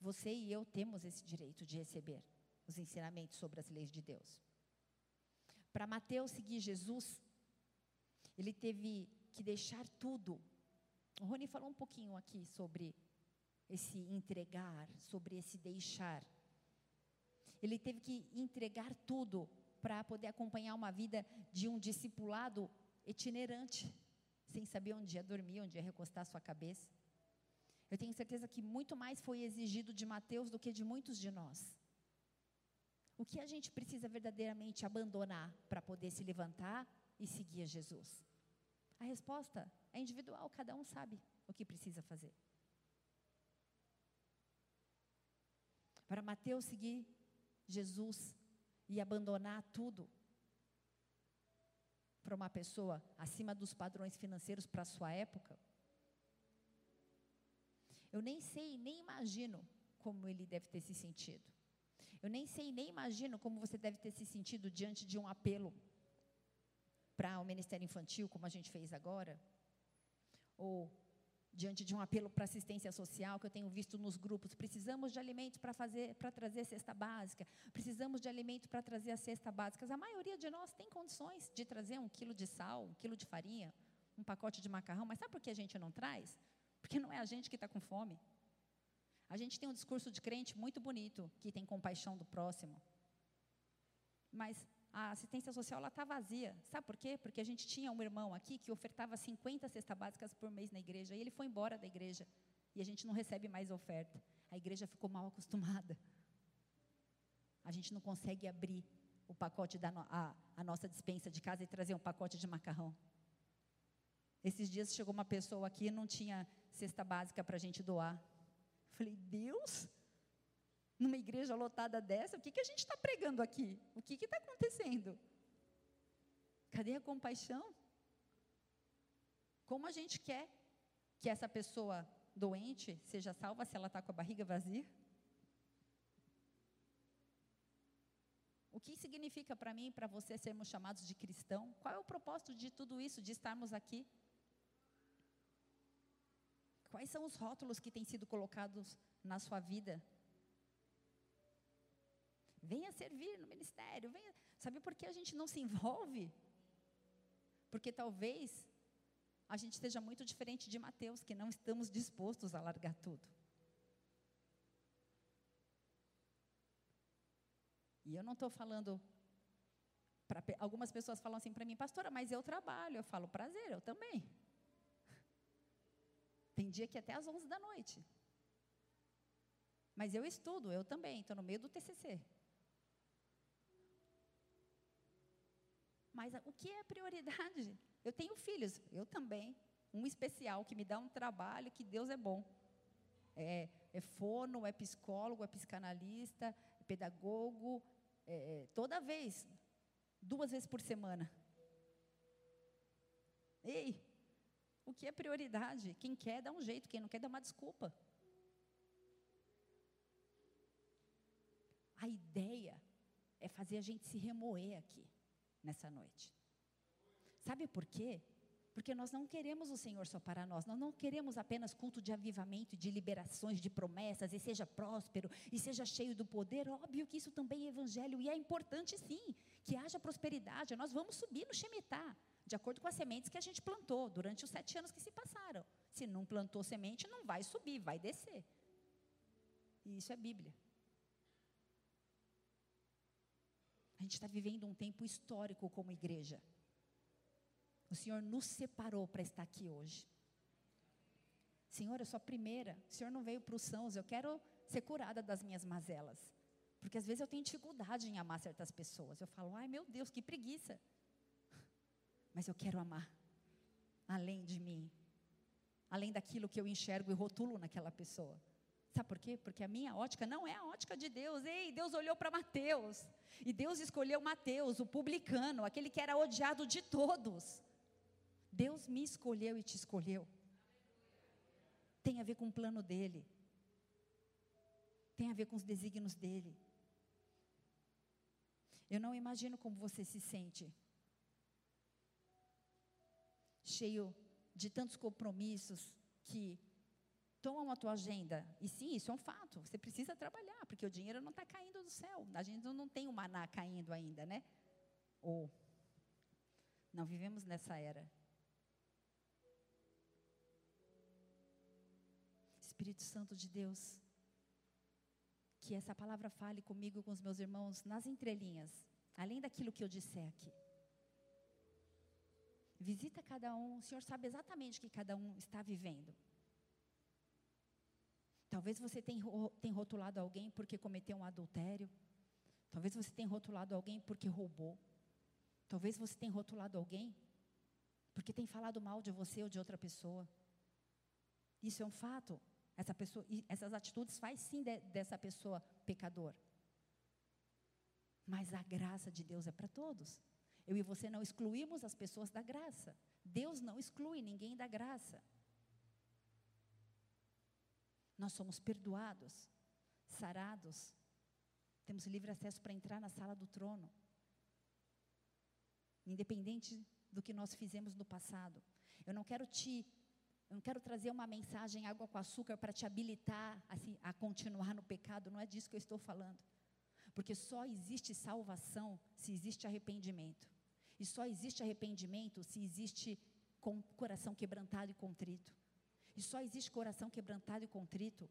Você e eu temos esse direito de receber os ensinamentos sobre as leis de Deus. Para Mateus seguir Jesus, ele teve que deixar tudo. O Rony falou um pouquinho aqui sobre esse entregar, sobre esse deixar. Ele teve que entregar tudo para poder acompanhar uma vida de um discipulado itinerante, sem saber onde ia dormir, onde ia recostar sua cabeça. Eu tenho certeza que muito mais foi exigido de Mateus do que de muitos de nós. O que a gente precisa verdadeiramente abandonar para poder se levantar e seguir a Jesus? A resposta é individual, cada um sabe o que precisa fazer. Para Mateus seguir Jesus e abandonar tudo para uma pessoa acima dos padrões financeiros para a sua época, eu nem sei, nem imagino como ele deve ter se sentido. Eu nem sei, nem imagino como você deve ter se sentido diante de um apelo para o Ministério Infantil, como a gente fez agora, ou diante de um apelo para assistência social que eu tenho visto nos grupos, precisamos de alimentos para fazer, para trazer cesta básica, precisamos de alimento para trazer a cesta básica. A maioria de nós tem condições de trazer um quilo de sal, um quilo de farinha, um pacote de macarrão, mas sabe por que a gente não traz? Porque não é a gente que está com fome. A gente tem um discurso de crente muito bonito, que tem compaixão do próximo. Mas a assistência social está vazia. Sabe por quê? Porque a gente tinha um irmão aqui que ofertava 50 cestas básicas por mês na igreja, e ele foi embora da igreja. E a gente não recebe mais oferta. A igreja ficou mal acostumada. A gente não consegue abrir o pacote da no, a, a nossa dispensa de casa e trazer um pacote de macarrão. Esses dias chegou uma pessoa aqui e não tinha cesta básica para a gente doar. Falei, Deus, numa igreja lotada dessa, o que, que a gente está pregando aqui? O que está acontecendo? Cadê a compaixão? Como a gente quer que essa pessoa doente seja salva se ela está com a barriga vazia? O que significa para mim e para você sermos chamados de cristão? Qual é o propósito de tudo isso, de estarmos aqui? Quais são os rótulos que têm sido colocados na sua vida? Venha servir no ministério, venha. Sabe por que a gente não se envolve? Porque talvez a gente esteja muito diferente de Mateus, que não estamos dispostos a largar tudo. E eu não estou falando. Pra, algumas pessoas falam assim para mim, pastora, mas eu trabalho. Eu falo, prazer, eu também. Tem dia que é até às 11 da noite. Mas eu estudo, eu também, estou no meio do TCC. Mas o que é prioridade? [laughs] Eu tenho filhos, eu também. Um especial que me dá um trabalho que Deus é bom. É, é fono, é psicólogo, é psicanalista, é pedagogo, é, é, toda vez, duas vezes por semana. Ei, o que é prioridade? Quem quer dá um jeito, quem não quer dá uma desculpa. A ideia é fazer a gente se remoer aqui nessa noite. Sabe por quê? Porque nós não queremos o Senhor só para nós, nós não queremos apenas culto de avivamento, de liberações, de promessas, e seja próspero, e seja cheio do poder. Óbvio que isso também é evangelho, e é importante sim, que haja prosperidade. Nós vamos subir no Shemitah, de acordo com as sementes que a gente plantou durante os sete anos que se passaram. Se não plantou semente, não vai subir, vai descer. E isso é Bíblia. A gente está vivendo um tempo histórico como igreja. O Senhor nos separou para estar aqui hoje. Senhor, eu sou a primeira. O Senhor não veio para os sãos. Eu quero ser curada das minhas mazelas. Porque às vezes eu tenho dificuldade em amar certas pessoas. Eu falo, ai meu Deus, que preguiça. [laughs] Mas eu quero amar. Além de mim. Além daquilo que eu enxergo e rotulo naquela pessoa. Sabe por quê? Porque a minha ótica não é a ótica de Deus. Ei, Deus olhou para Mateus. E Deus escolheu Mateus, o publicano, aquele que era odiado de todos. Deus me escolheu e te escolheu. Tem a ver com o plano dele. Tem a ver com os desígnios dele. Eu não imagino como você se sente. Cheio de tantos compromissos que tomam a tua agenda. E sim, isso é um fato. Você precisa trabalhar, porque o dinheiro não está caindo do céu. A gente não tem o maná caindo ainda, né? Ou não vivemos nessa era. Espírito Santo de Deus, que essa palavra fale comigo e com os meus irmãos nas entrelinhas, além daquilo que eu disser aqui. Visita cada um, o Senhor sabe exatamente o que cada um está vivendo. Talvez você tenha, rotulado alguém porque cometeu um adultério. Talvez você tenha rotulado alguém porque roubou. Talvez você tenha rotulado alguém porque tem falado mal de você ou de outra pessoa. Isso é um fato. Essa pessoa, essas atitudes faz sim de, dessa pessoa pecador. Mas a graça de Deus é para todos. Eu e você não excluímos as pessoas da graça. Deus não exclui ninguém da graça. Nós somos perdoados, sarados, temos livre acesso para entrar na sala do trono. Independente do que nós fizemos no passado. Eu não quero te eu não quero trazer uma mensagem água com açúcar para te habilitar assim, a continuar no pecado, não é disso que eu estou falando. Porque só existe salvação se existe arrependimento. E só existe arrependimento se existe com coração quebrantado e contrito. E só existe coração quebrantado e contrito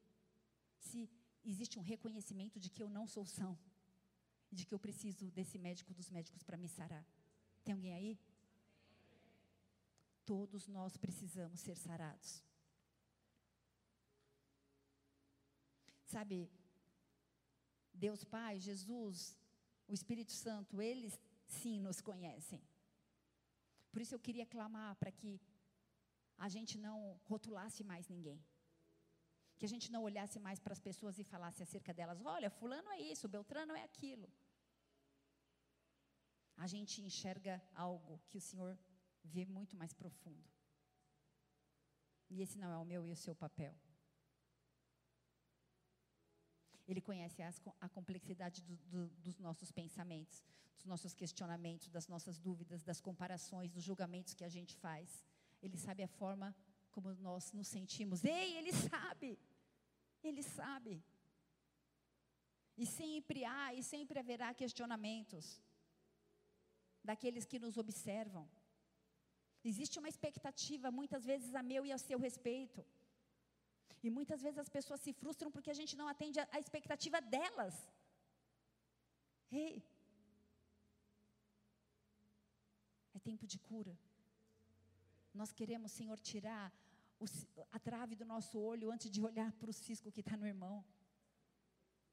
se existe um reconhecimento de que eu não sou são. E de que eu preciso desse médico dos médicos para me sarar. Tem alguém aí? Todos nós precisamos ser sarados. Sabe, Deus Pai, Jesus, o Espírito Santo, eles sim nos conhecem. Por isso eu queria clamar para que a gente não rotulasse mais ninguém. Que a gente não olhasse mais para as pessoas e falasse acerca delas: olha, Fulano é isso, Beltrano é aquilo. A gente enxerga algo que o Senhor vê muito mais profundo. E esse não é o meu e o seu papel. Ele conhece as, a complexidade do, do, dos nossos pensamentos, dos nossos questionamentos, das nossas dúvidas, das comparações, dos julgamentos que a gente faz. Ele sabe a forma como nós nos sentimos. Ei, ele sabe. Ele sabe. E sempre há e sempre haverá questionamentos daqueles que nos observam. Existe uma expectativa, muitas vezes a meu e a seu respeito. E muitas vezes as pessoas se frustram porque a gente não atende a, expectativa delas. Ei, é tempo de cura. Nós queremos, Senhor, tirar o, a trave do nosso olho antes de olhar para o cisco que está no irmão.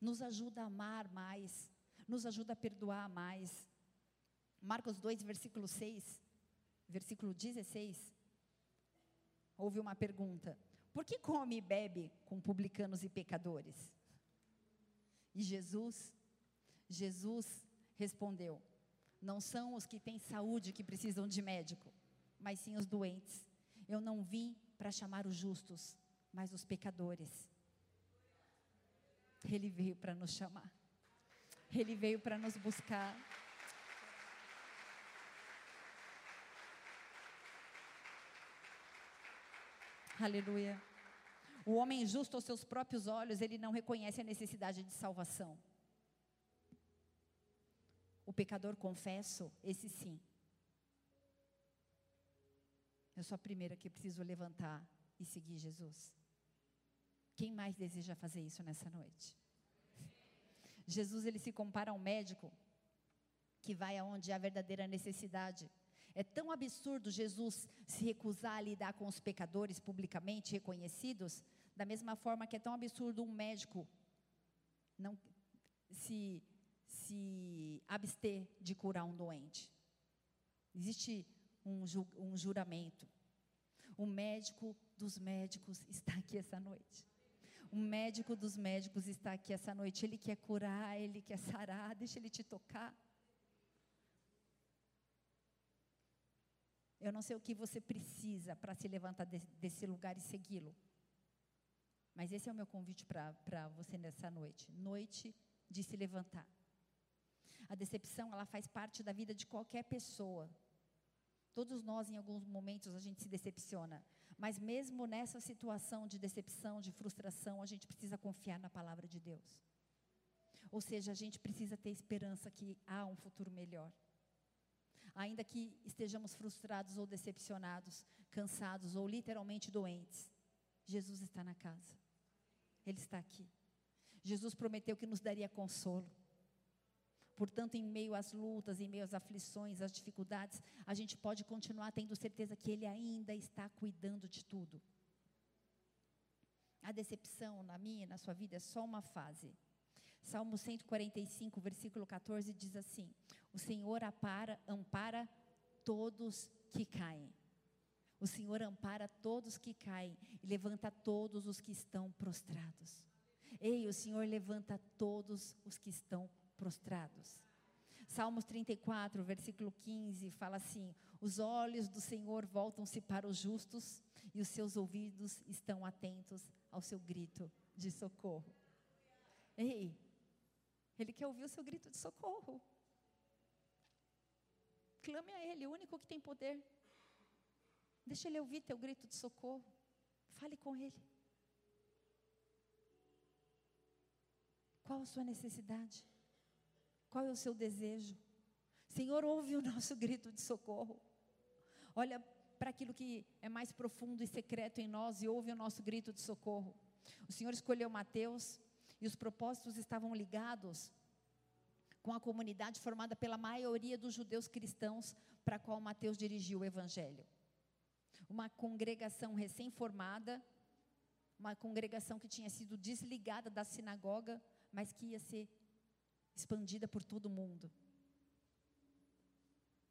Nos ajuda a amar mais, nos ajuda a perdoar mais. Marcos 2, versículo 6, versículo 16. Houve uma pergunta: Por que come e bebe com publicanos e pecadores? E Jesus, Jesus respondeu: Não são os que têm saúde que precisam de médico, mas sim os doentes. Eu não vim para chamar os justos, mas os pecadores. Ele veio para nos chamar. Ele veio para nos buscar. Aleluia. O homem justo aos seus próprios olhos, ele não reconhece a necessidade de salvação. O pecador confesso, esse sim, eu sou a primeira que preciso levantar e seguir Jesus. Quem mais deseja fazer isso nessa noite? Jesus ele se compara a um médico que vai aonde há verdadeira necessidade. É tão absurdo Jesus se recusar a lidar com os pecadores publicamente reconhecidos, da mesma forma que é tão absurdo um médico não se, se abster de curar um doente. Existe um, ju, um juramento. O médico dos médicos está aqui essa noite. O médico dos médicos está aqui essa noite. Ele quer curar, ele quer sarar. Deixa ele te tocar. Eu não sei o que você precisa para se levantar de, desse lugar e segui-lo. Mas esse é o meu convite para você nessa noite. Noite de se levantar. A decepção, ela faz parte da vida de qualquer pessoa. Todos nós, em alguns momentos, a gente se decepciona. Mas mesmo nessa situação de decepção, de frustração, a gente precisa confiar na palavra de Deus. Ou seja, a gente precisa ter esperança que há um futuro melhor. Ainda que estejamos frustrados ou decepcionados, cansados ou literalmente doentes, Jesus está na casa. Ele está aqui. Jesus prometeu que nos daria consolo. Portanto, em meio às lutas, em meio às aflições, às dificuldades, a gente pode continuar tendo certeza que Ele ainda está cuidando de tudo. A decepção na minha na sua vida é só uma fase. Salmo 145, versículo 14 diz assim: O Senhor apara, ampara todos que caem. O Senhor ampara todos que caem e levanta todos os que estão prostrados. Ei, o Senhor levanta todos os que estão prostrados. Salmos 34, versículo 15, fala assim: Os olhos do Senhor voltam-se para os justos e os seus ouvidos estão atentos ao seu grito de socorro. Ei, Ele quer ouvir o seu grito de socorro. Clame a Ele, o único que tem poder. Deixa Ele ouvir teu grito de socorro. Fale com Ele. Qual a sua necessidade? Qual é o seu desejo? Senhor, ouve o nosso grito de socorro. Olha para aquilo que é mais profundo e secreto em nós e ouve o nosso grito de socorro. O Senhor escolheu Mateus e os propósitos estavam ligados com a comunidade formada pela maioria dos judeus cristãos para a qual Mateus dirigiu o evangelho. Uma congregação recém-formada, uma congregação que tinha sido desligada da sinagoga, mas que ia ser expandida por todo mundo.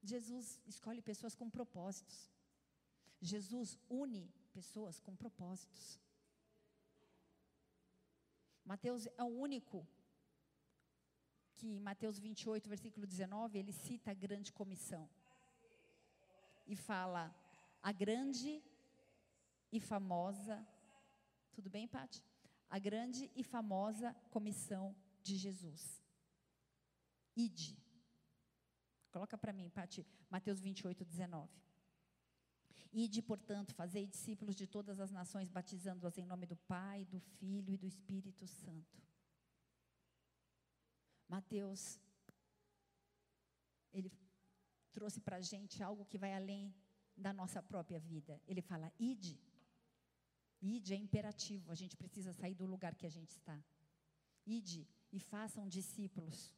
Jesus escolhe pessoas com propósitos. Jesus une pessoas com propósitos. Mateus é o único que em Mateus 28, versículo 19, ele cita a grande comissão. E fala, a grande e famosa, tudo bem, Pati? A grande e famosa comissão de Jesus. Ide. Coloca para mim, Pati, Mateus 28, 19. Ide, portanto, fazei discípulos de todas as nações, batizando-as em nome do Pai, do Filho e do Espírito Santo Mateus, ele trouxe para a gente algo que vai além da nossa própria vida. Ele fala: ide. Ide é imperativo, a gente precisa sair do lugar que a gente está. Ide e façam discípulos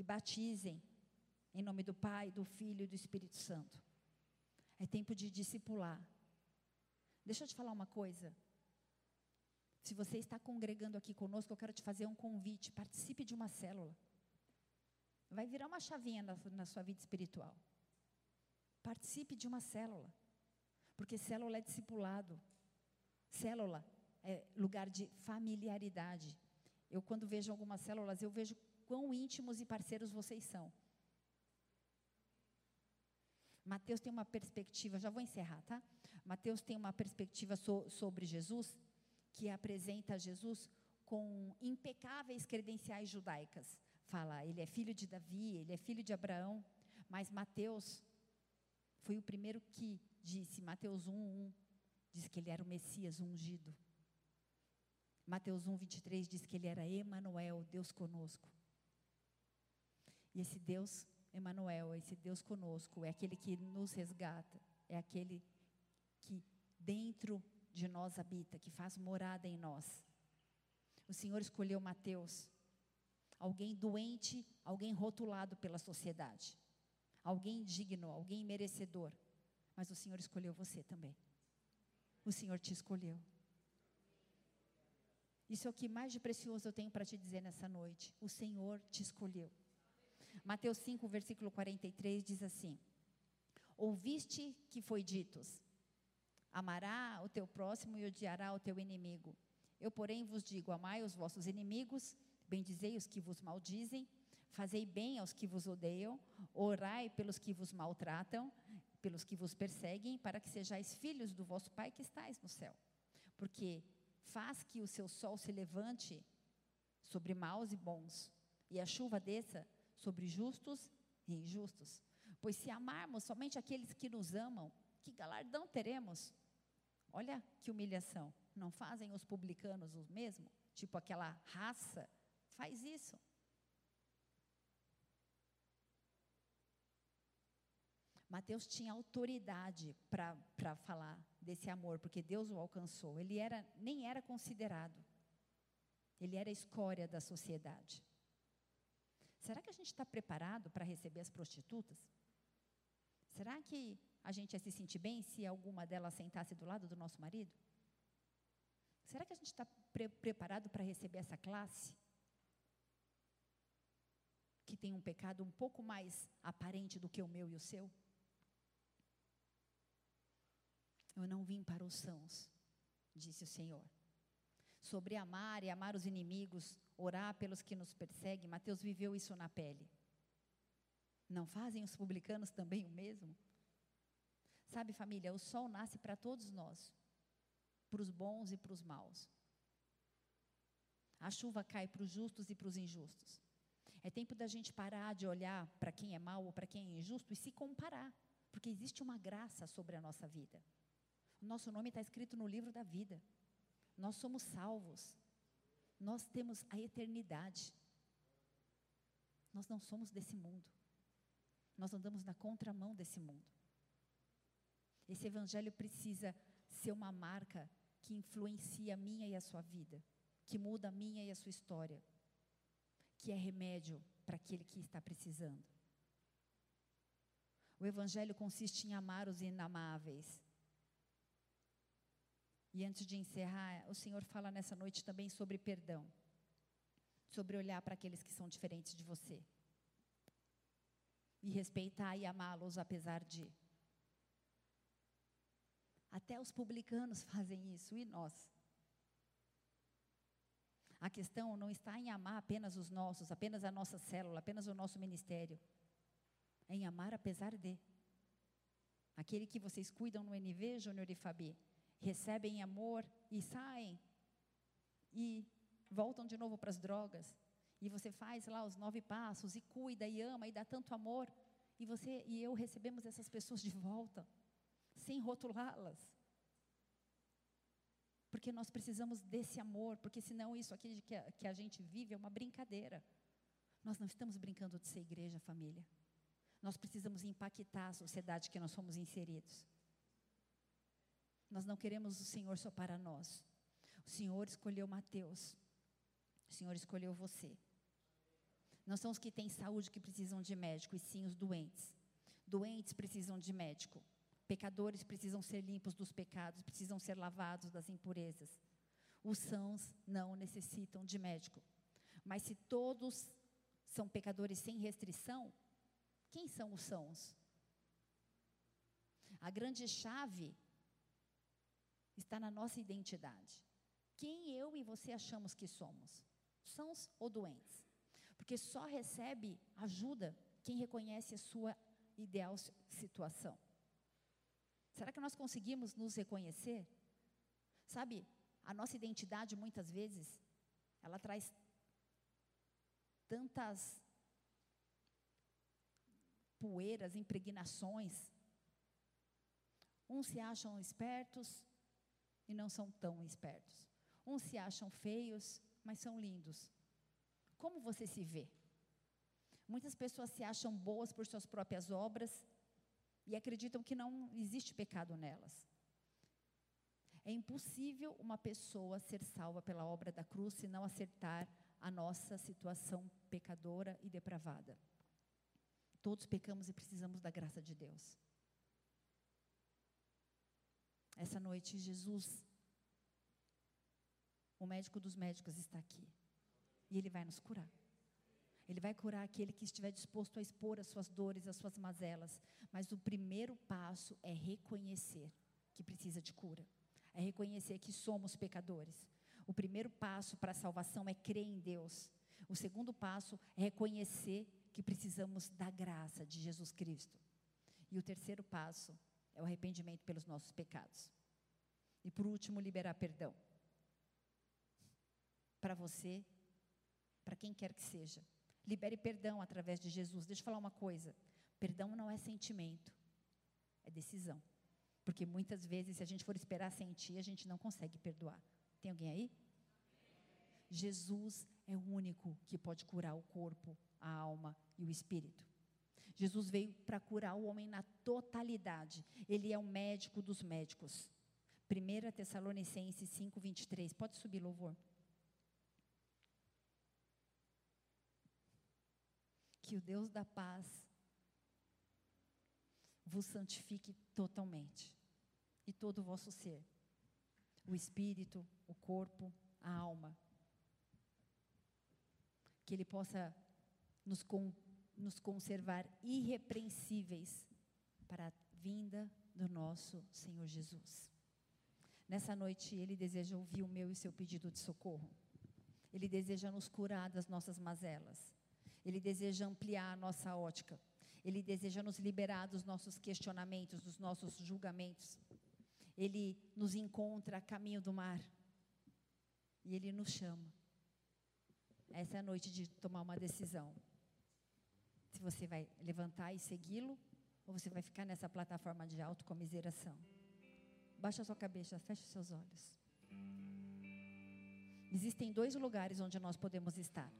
e batizem em nome do Pai, do Filho e do Espírito Santo. É tempo de discipular. Deixa eu te falar uma coisa. Se você está congregando aqui conosco, eu quero te fazer um convite. Participe de uma célula. Vai virar uma chavinha na, na sua vida espiritual. Participe de uma célula. Porque célula é discipulado. Célula é lugar de familiaridade. Eu, quando vejo algumas células, eu vejo quão íntimos e parceiros vocês são. Mateus tem uma perspectiva, já vou encerrar, tá? Mateus tem uma perspectiva so, sobre Jesus, que apresenta Jesus com impecáveis credenciais judaicas fala, ele é filho de Davi, ele é filho de Abraão, mas Mateus foi o primeiro que disse, Mateus 1, 1, diz que ele era o Messias ungido. Mateus 1, 23 diz que ele era Emanuel, Deus conosco. E esse Deus, Emanuel, esse Deus conosco, é aquele que nos resgata, é aquele que dentro de nós habita, que faz morada em nós. O Senhor escolheu Mateus alguém doente, alguém rotulado pela sociedade, alguém digno, alguém merecedor. Mas o Senhor escolheu você também. O Senhor te escolheu. Isso é o que mais de precioso eu tenho para te dizer nessa noite. O Senhor te escolheu. Mateus 5, versículo 43 diz assim: Ouviste que foi ditos: Amará o teu próximo e odiará o teu inimigo. Eu, porém, vos digo: Amai os vossos inimigos Bendizei os que vos maldizem, fazei bem aos que vos odeiam, orai pelos que vos maltratam, pelos que vos perseguem, para que sejais filhos do vosso Pai que estais no céu. Porque faz que o seu sol se levante sobre maus e bons, e a chuva desça sobre justos e injustos. Pois se amarmos somente aqueles que nos amam, que galardão teremos? Olha que humilhação. Não fazem os publicanos o mesmo? Tipo aquela raça Faz isso. Mateus tinha autoridade para falar desse amor, porque Deus o alcançou. Ele era, nem era considerado. Ele era a escória da sociedade. Será que a gente está preparado para receber as prostitutas? Será que a gente ia se sentir bem se alguma delas sentasse do lado do nosso marido? Será que a gente está pre preparado para receber essa classe? tem um pecado um pouco mais aparente do que o meu e o seu? Eu não vim para os sãos, disse o Senhor. Sobre amar e amar os inimigos, orar pelos que nos perseguem, Mateus viveu isso na pele. Não fazem os publicanos também o mesmo? Sabe, família, o sol nasce para todos nós, para os bons e para os maus. A chuva cai para os justos e para os injustos. É tempo da gente parar de olhar para quem é mau ou para quem é injusto e se comparar, porque existe uma graça sobre a nossa vida. Nosso nome está escrito no livro da vida. Nós somos salvos. Nós temos a eternidade. Nós não somos desse mundo. Nós andamos na contramão desse mundo. Esse evangelho precisa ser uma marca que influencia a minha e a sua vida, que muda a minha e a sua história, que é remédio para aquele que está precisando. O evangelho consiste em amar os inamáveis. E antes de encerrar, o Senhor fala nessa noite também sobre perdão, sobre olhar para aqueles que são diferentes de você e respeitar e amá-los apesar de. Até os publicanos [laughs] fazem isso, e nós? A questão não está em amar apenas os nossos, apenas a nossa célula, apenas o nosso ministério. É em amar apesar de. Aquele que vocês cuidam no NV, Júnior e Fabi, recebem amor e saem e voltam de novo para as drogas. E você faz lá os nove passos e cuida e ama e dá tanto amor. E você e eu recebemos essas pessoas de volta sem rotulá-las. Porque nós precisamos desse amor, porque senão isso aqui que a, que a gente vive é uma brincadeira. Nós não estamos brincando de ser igreja, família. Nós precisamos impactar a sociedade que nós somos inseridos. Nós não queremos o Senhor só para nós. O Senhor escolheu Mateus. O Senhor escolheu você. Não são os que têm saúde que precisam de médico, e sim os doentes. Doentes precisam de médico. Pecadores precisam ser limpos dos pecados, precisam ser lavados das impurezas. Os sãos não necessitam de médico. Mas se todos são pecadores sem restrição, quem são os sãos? A grande chave está na nossa identidade. Quem eu e você achamos que somos? Sãos ou doentes? Porque só recebe ajuda quem reconhece a sua ideal situação. Será que nós conseguimos nos reconhecer? Sabe, a nossa identidade muitas vezes, ela traz tantas poeiras, impregnações. Uns se acham espertos e não são tão espertos. Uns se acham feios, mas são lindos. Como você se vê? Muitas pessoas se acham boas por suas próprias obras e acreditam que não existe pecado nelas. É impossível uma pessoa ser salva pela obra da cruz se não acertar a nossa situação pecadora e depravada. Todos pecamos e precisamos da graça de Deus. Essa noite, Jesus, o médico dos médicos, está aqui. E Ele vai nos curar. Ele vai curar aquele que estiver disposto a expor as suas dores, as suas mazelas. Mas o primeiro passo é reconhecer que precisa de cura. É reconhecer que somos pecadores. O primeiro passo para a salvação é crer em Deus. O segundo passo é reconhecer que precisamos da graça de Jesus Cristo. E o terceiro passo é o arrependimento pelos nossos pecados. E por último, liberar perdão. Para você, para quem quer que seja. Libere perdão através de Jesus. Deixa eu falar uma coisa: perdão não é sentimento, é decisão. Porque muitas vezes, se a gente for esperar sentir, a gente não consegue perdoar. Tem alguém aí? Jesus é o único que pode curar o corpo, a alma e o espírito. Jesus veio para curar o homem na totalidade. Ele é o médico dos médicos. 1 Tessalonicenses 5, 23. Pode subir, louvor. que o Deus da paz vos santifique totalmente, e todo o vosso ser, o espírito, o corpo, a alma. Que Ele possa nos nos conservar irrepreensíveis para a vinda do nosso Senhor Jesus. Nessa noite, Ele deseja ouvir o meu e seu pedido de socorro. Ele deseja nos curar das nossas mazelas. Ele deseja ampliar a nossa ótica. Ele deseja nos liberar dos nossos questionamentos, dos nossos julgamentos. Ele nos encontra a caminho do mar. E Ele nos chama. Essa é a noite de tomar uma decisão. Se você vai levantar e segui-lo, ou você vai ficar nessa plataforma de autocomiseração. Baixa sua cabeça, feche os seus olhos. Existem dois lugares onde nós podemos estar: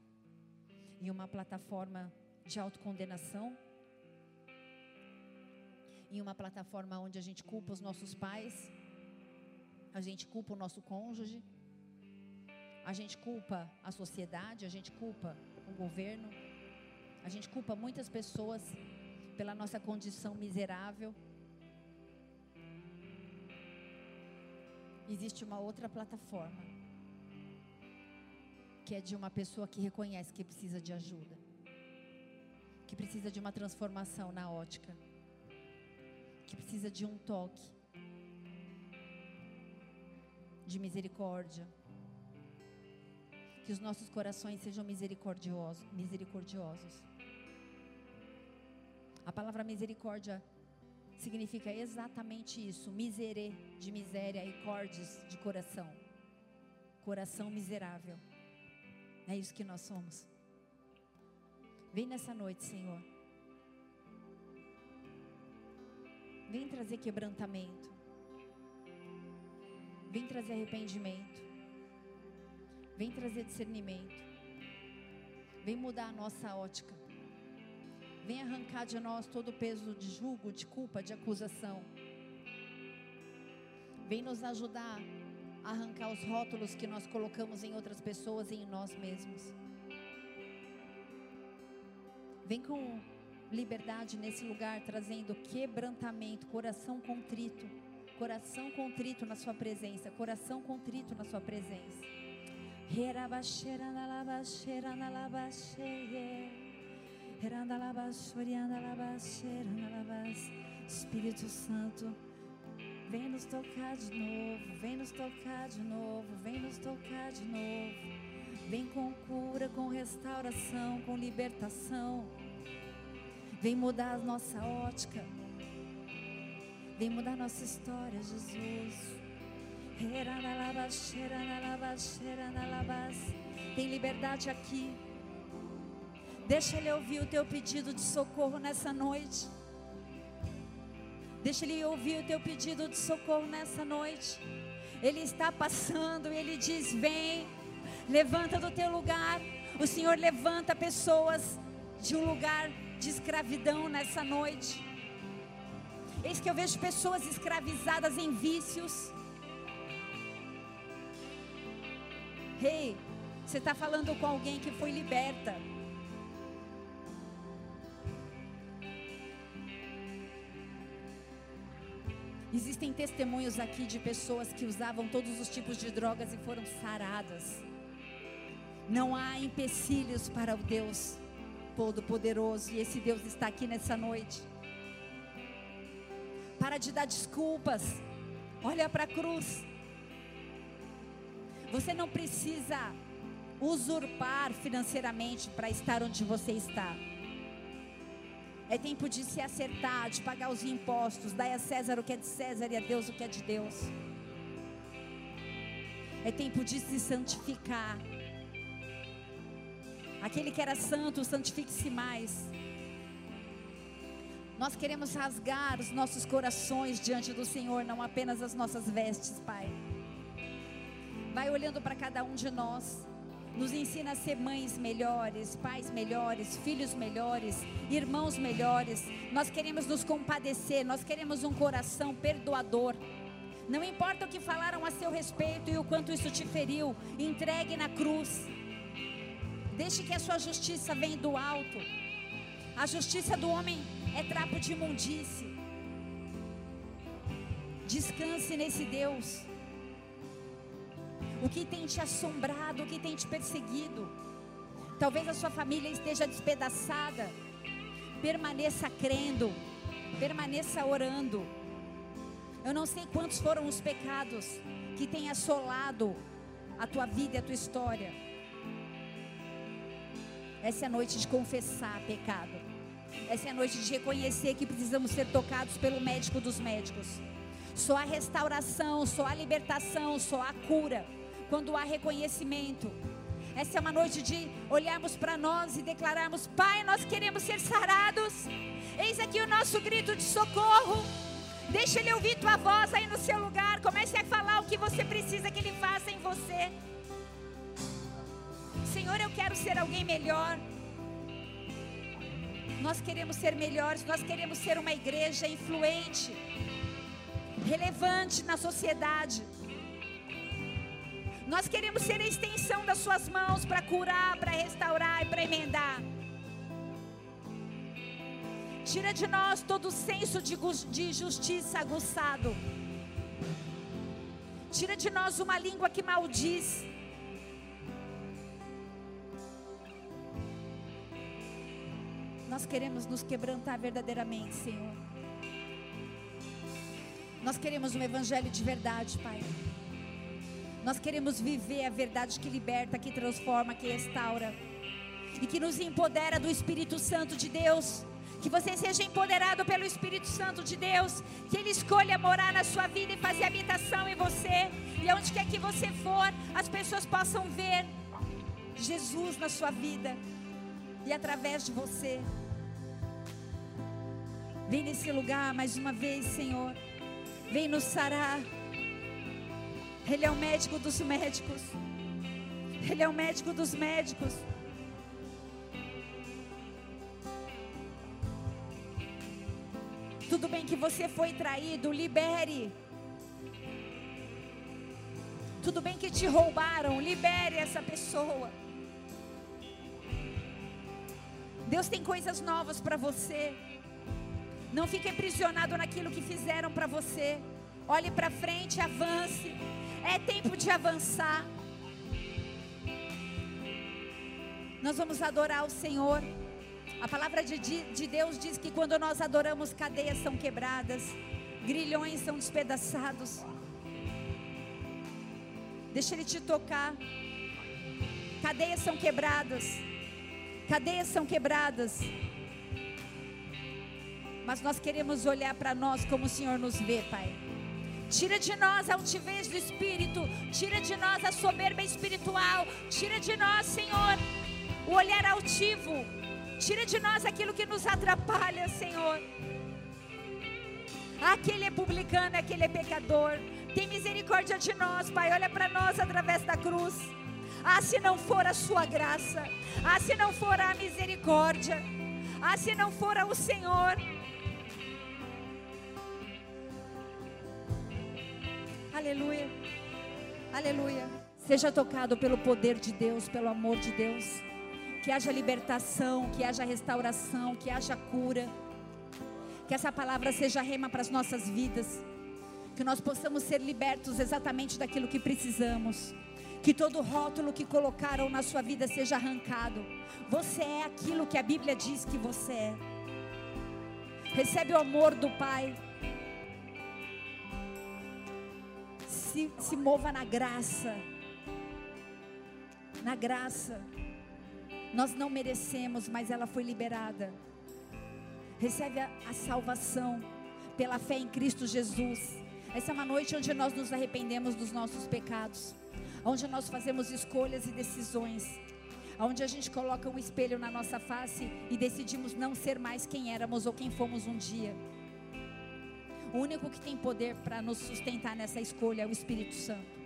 em uma plataforma de autocondenação, em uma plataforma onde a gente culpa os nossos pais, a gente culpa o nosso cônjuge, a gente culpa a sociedade, a gente culpa o governo, a gente culpa muitas pessoas pela nossa condição miserável. Existe uma outra plataforma, que é de uma pessoa que reconhece que precisa de ajuda, que precisa de uma transformação na ótica, que precisa de um toque de misericórdia que os nossos corações sejam misericordiosos, misericordiosos. A palavra misericórdia significa exatamente isso, miserê de miséria e cordes de coração. Coração miserável. É isso que nós somos. Vem nessa noite, Senhor. Vem trazer quebrantamento. Vem trazer arrependimento. Vem trazer discernimento. Vem mudar a nossa ótica. Vem arrancar de nós todo o peso de julgo, de culpa, de acusação. Vem nos ajudar a arrancar os rótulos que nós colocamos em outras pessoas e em nós mesmos. Vem com liberdade nesse lugar, trazendo quebrantamento, coração contrito, coração contrito na Sua presença, coração contrito na Sua presença. Espírito Santo, vem nos tocar de novo, vem nos tocar de novo, vem nos tocar de novo. Vem com cura, com restauração, com libertação. Vem mudar a nossa ótica. Vem mudar nossa história, Jesus. Tem liberdade aqui. Deixa ele ouvir o teu pedido de socorro nessa noite. Deixa ele ouvir o teu pedido de socorro nessa noite. Ele está passando e ele diz: Vem, levanta do teu lugar. O Senhor levanta pessoas de um lugar de escravidão nessa noite. Eis que eu vejo pessoas escravizadas em vícios Rei, hey, você está falando com alguém que foi liberta. Existem testemunhos aqui de pessoas que usavam todos os tipos de drogas e foram saradas. Não há empecilhos para o Deus Todo-Poderoso, e esse Deus está aqui nessa noite. Para de dar desculpas, olha para a cruz. Você não precisa usurpar financeiramente para estar onde você está. É tempo de se acertar, de pagar os impostos, dar a César o que é de César e a Deus o que é de Deus. É tempo de se santificar. Aquele que era santo, santifique-se mais. Nós queremos rasgar os nossos corações diante do Senhor, não apenas as nossas vestes, Pai. Vai olhando para cada um de nós. Nos ensina a ser mães melhores, pais melhores, filhos melhores, irmãos melhores. Nós queremos nos compadecer, nós queremos um coração perdoador. Não importa o que falaram a seu respeito e o quanto isso te feriu, entregue na cruz. Deixe que a sua justiça venha do alto. A justiça do homem é trapo de imundície. Descanse nesse Deus o que tem te assombrado, o que tem te perseguido. Talvez a sua família esteja despedaçada. Permaneça crendo, permaneça orando. Eu não sei quantos foram os pecados que têm assolado a tua vida e a tua história. Essa é a noite de confessar pecado. Essa é a noite de reconhecer que precisamos ser tocados pelo médico dos médicos. Só há restauração, só há libertação, só há cura quando há reconhecimento. Essa é uma noite de olharmos para nós e declararmos: Pai, nós queremos ser sarados. Eis aqui o nosso grito de socorro. Deixa ele ouvir tua voz aí no seu lugar. Comece a falar o que você precisa que ele faça em você. Senhor, eu quero ser alguém melhor. Nós queremos ser melhores, nós queremos ser uma igreja influente, relevante na sociedade. Nós queremos ser a extensão das Suas mãos para curar, para restaurar e para emendar. Tira de nós todo o senso de, justiça aguçado. Tira de nós uma língua que maldiz. Nós queremos nos quebrantar verdadeiramente, Senhor. Nós queremos um evangelho de verdade, Pai. Nós queremos viver a verdade que liberta, que transforma, que restaura e que nos empodera do Espírito Santo de Deus. Que você seja empoderado pelo Espírito Santo de Deus. Que Ele escolha morar na sua vida e fazer habitação em você. E aonde quer que você for, as pessoas possam ver Jesus na sua vida e através de você. Vem nesse lugar mais uma vez, Senhor. Vem nos sarar. Ele é o médico dos médicos. Ele é o médico dos médicos. Tudo bem que você foi traído, libere. Tudo bem que te roubaram, libere essa pessoa. Deus tem coisas novas para você. Não fique aprisionado naquilo que fizeram para você. Olhe para frente, avance. É tempo de avançar. Nós vamos adorar o Senhor. A palavra de, de Deus diz que quando nós adoramos, cadeias são quebradas, grilhões são despedaçados. Deixa Ele te tocar. Cadeias são quebradas. Cadeias são quebradas. Mas nós queremos olhar para nós como o Senhor nos vê, Pai. Tira de nós a altivez do espírito, tira de nós a soberba espiritual, tira de nós, Senhor, o olhar altivo, Tira de nós aquilo que nos atrapalha, Senhor. Aquele é publicano, aquele é pecador. Tem misericórdia de nós, Pai. Olha para nós através da cruz. Ah, se não for a Sua graça. Ah, se não for a misericórdia. Ah, se não for o Senhor. Aleluia. Aleluia. Seja tocado pelo poder de Deus, pelo amor de Deus que haja libertação, que haja restauração, que haja cura. Que essa palavra seja rema para as nossas vidas. Que nós possamos ser libertos exatamente daquilo que precisamos. Que todo rótulo que colocaram na sua vida seja arrancado. Você é aquilo que a Bíblia diz que você é. Recebe o amor do Pai. Se, se mova na graça. Na graça. Nós não merecemos, mas ela foi liberada. Recebe a, a salvação pela fé em Cristo Jesus. Essa é uma noite onde nós nos arrependemos dos nossos pecados, onde nós fazemos escolhas e decisões, onde a gente coloca um espelho na nossa face e decidimos não ser mais quem éramos ou quem fomos um dia. O único que tem poder para nos sustentar nessa escolha é o Espírito Santo.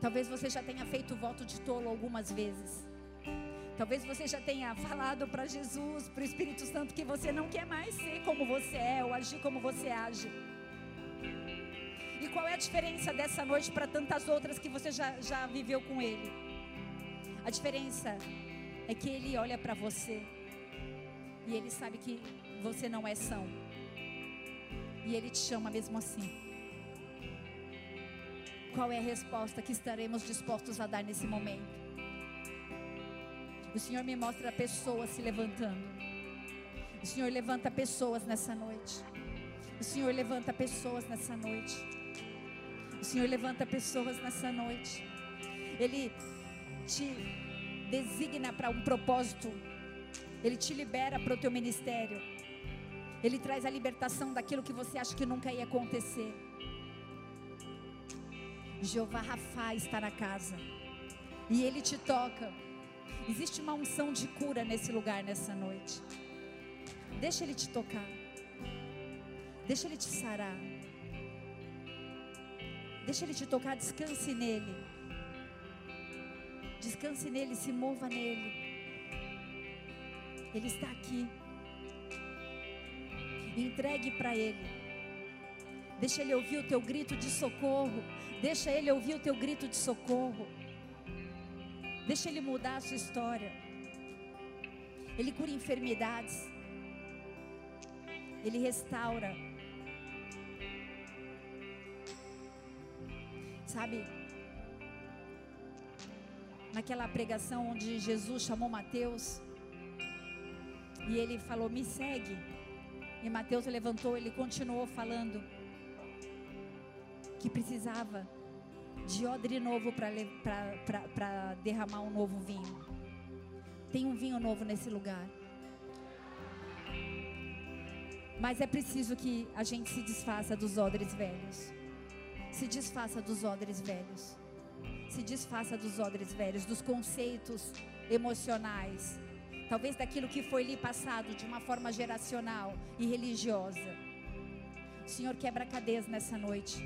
Talvez você já tenha feito voto de tolo algumas vezes. Talvez você já tenha falado para Jesus, para o Espírito Santo, que você não quer mais ser como você é ou agir como você age. E qual é a diferença dessa noite para tantas outras que você já, já viveu com Ele? A diferença é que Ele olha para você e Ele sabe que você não é são. E Ele te chama mesmo assim. Qual é a resposta que estaremos dispostos a dar nesse momento? O Senhor me mostra pessoas se levantando. O Senhor levanta pessoas nessa noite. O Senhor levanta pessoas nessa noite. O Senhor levanta pessoas nessa noite. Ele te designa para um propósito. Ele te libera para o teu ministério. Ele traz a libertação daquilo que você acha que nunca ia acontecer. Jeová Rafa está na casa. E ele te toca. Existe uma unção de cura nesse lugar nessa noite. Deixa ele te tocar. Deixa ele te sarar. Deixa ele te tocar, descanse nele. Descanse nele, se mova nele. Ele está aqui. Entregue para ele. Deixa ele ouvir o teu grito de socorro. Deixa ele ouvir o teu grito de socorro. Deixa ele mudar a sua história. Ele cura enfermidades. Ele restaura. Sabe? Naquela pregação onde Jesus chamou Mateus e ele falou: "Me segue". E Mateus levantou, ele continuou falando que precisava de odre novo para derramar um novo vinho. Tem um vinho novo nesse lugar. Mas é preciso que a gente se desfaça dos odres velhos. Se desfaça dos odres velhos. Se desfaça dos odres velhos, dos conceitos emocionais. Talvez daquilo que foi lhe passado de uma forma geracional e religiosa. O Senhor quebra cadeias nessa noite.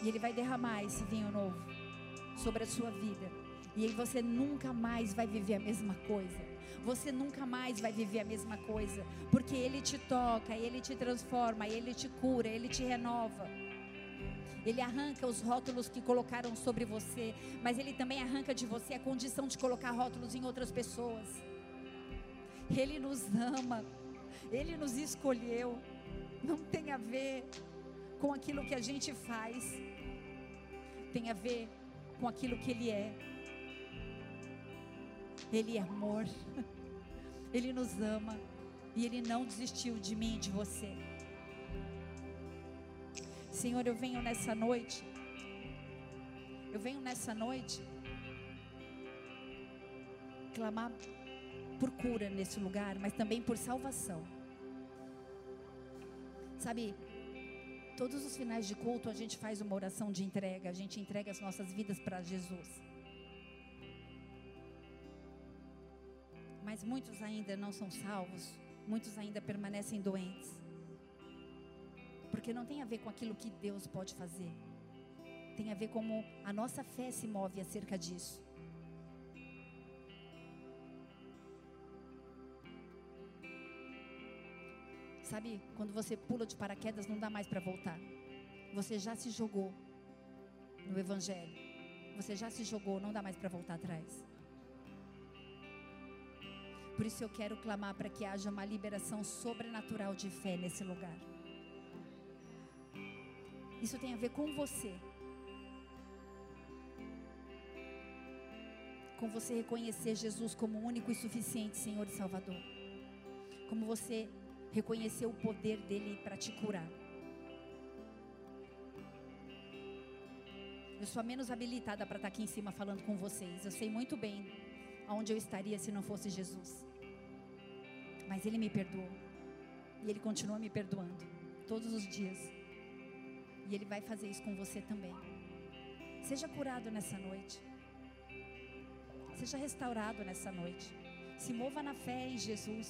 E Ele vai derramar esse vinho novo sobre a sua vida. E aí você nunca mais vai viver a mesma coisa. Você nunca mais vai viver a mesma coisa. Porque Ele te toca, Ele te transforma, Ele te cura, Ele te renova. Ele arranca os rótulos que colocaram sobre você, mas Ele também arranca de você a condição de colocar rótulos em outras pessoas. Ele nos ama, Ele nos escolheu. Não tem a ver com aquilo que a gente faz, tem a ver com aquilo que Ele é. Ele é amor, [laughs] Ele nos ama e Ele não desistiu de mim e de você. Senhor, eu venho nessa noite, eu venho nessa noite clamar por cura nesse lugar, mas também por salvação. Sabe, Todos os finais de culto a gente faz uma oração de entrega, a gente entrega as nossas vidas para Jesus. Mas muitos ainda não são salvos, muitos ainda permanecem doentes. Porque não tem a ver com aquilo que Deus pode fazer. Tem a ver como a nossa fé se move acerca disso. Sabe, quando você pula de paraquedas, não dá mais para voltar. Você já se jogou no Evangelho. Você já se jogou, não dá mais para voltar atrás. Por isso eu quero clamar para que haja uma liberação sobrenatural de fé nesse lugar. Isso tem a ver com você. Com você reconhecer Jesus como único e suficiente Senhor e Salvador. Como você reconhecer o poder dele para te curar. Eu sou a menos habilitada para estar tá aqui em cima falando com vocês. Eu sei muito bem aonde eu estaria se não fosse Jesus. Mas ele me perdoou. E ele continua me perdoando todos os dias. E ele vai fazer isso com você também. Seja curado nessa noite. Seja restaurado nessa noite. Se mova na fé em Jesus.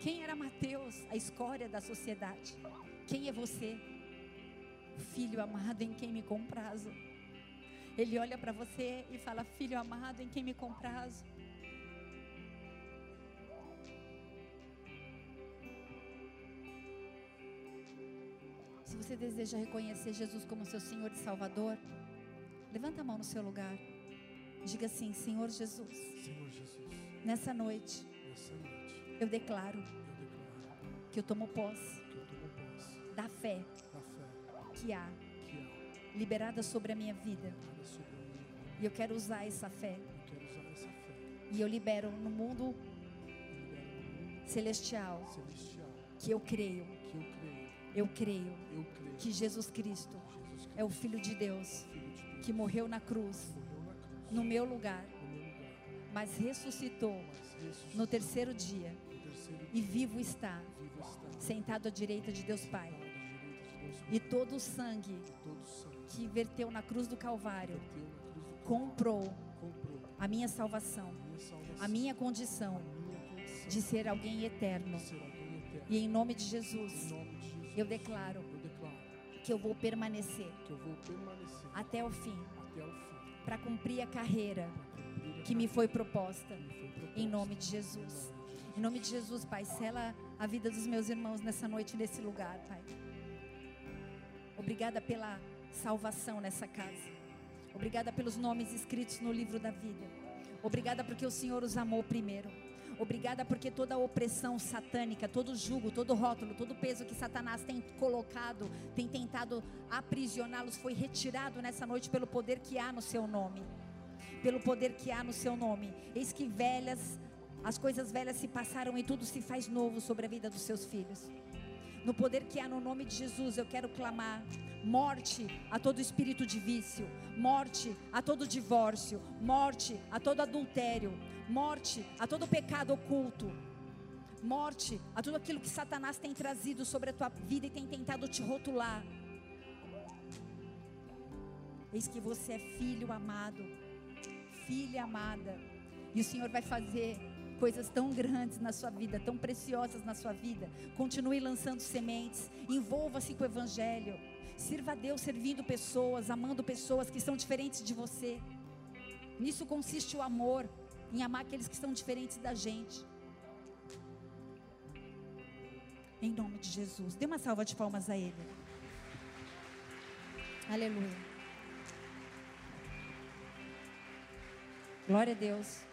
Quem era Mateus? A escória da sociedade. Quem é você? Filho amado em quem me comprazo. Ele olha para você e fala: Filho amado em quem me comprazo. Você deseja reconhecer Jesus como seu Senhor e Salvador, levanta a mão no seu lugar. Diga assim: Senhor Jesus. Senhor Jesus. Nessa noite. Nessa noite eu declaro, que eu tomo posse, da, fé, que há, liberada sobre a minha vida. E eu quero usar essa fé.
Eu usar essa fé.
E eu libero no mundo
libero no mundo
celestial
celestial
que eu creio,
que eu creio.
Eu creio
Eu creio.
que Jesus Cristo
Jesus Cristo,
é o Filho de Deus
Filho de Deus,
que morreu na cruz,
morreu na cruz.
no meu lugar,
no meu lugar.
mas ressuscitou
Mas ressuscitou
no terceiro dia
no terceiro
e vivo está,
Vivo está.
sentado à direita de Deus Pai. E todo o sangue
todo sangue
que verteu na cruz do Calvário
cruz do
comprou
comprou
a minha salvação,
a minha salvação,
a minha condição
a minha condição
de ser alguém eterno.
de ser alguém eterno.
E em nome de
Em
Jesus,
nome de Jesus,
eu declaro
eu declaro
que eu vou permanecer
eu vou permanecer
até o fim
fim
para cumprir a carreira
cumprir a
que me foi proposta.
que me foi proposta.
Em nome de Jesus. Em nome de Jesus, Pai, sela a vida dos meus irmãos nessa noite, nesse lugar, Pai. Obrigada pela salvação nessa casa. Obrigada pelos nomes escritos no livro da vida. Obrigada porque o Senhor os amou primeiro. Obrigada porque toda a opressão satânica, todo jugo, todo rótulo, todo peso que Satanás tem colocado, tem tentado aprisioná-los, foi retirado nessa noite pelo poder que há no seu nome. Pelo poder que há no seu nome. Eis que velhas, as coisas velhas se passaram e tudo se faz novo sobre a vida dos seus filhos. No poder que há no nome de Jesus, eu quero clamar morte a todo espírito de vício, morte a todo divórcio, morte a todo adultério, morte a todo pecado oculto, morte a tudo aquilo que Satanás tem trazido sobre a tua vida e tem tentado te rotular. Eis que você é filho amado, filha amada, e o Senhor vai fazer coisas tão grandes na sua vida, tão preciosas na sua vida. Continue lançando sementes, envolva-se com o Evangelho, sirva a Deus servindo pessoas, amando pessoas que são diferentes de você. Nisso consiste o amor, em amar aqueles que são diferentes da gente. Em nome de Jesus. Dê uma salva de palmas a Ele. Aleluia. Glória a Deus.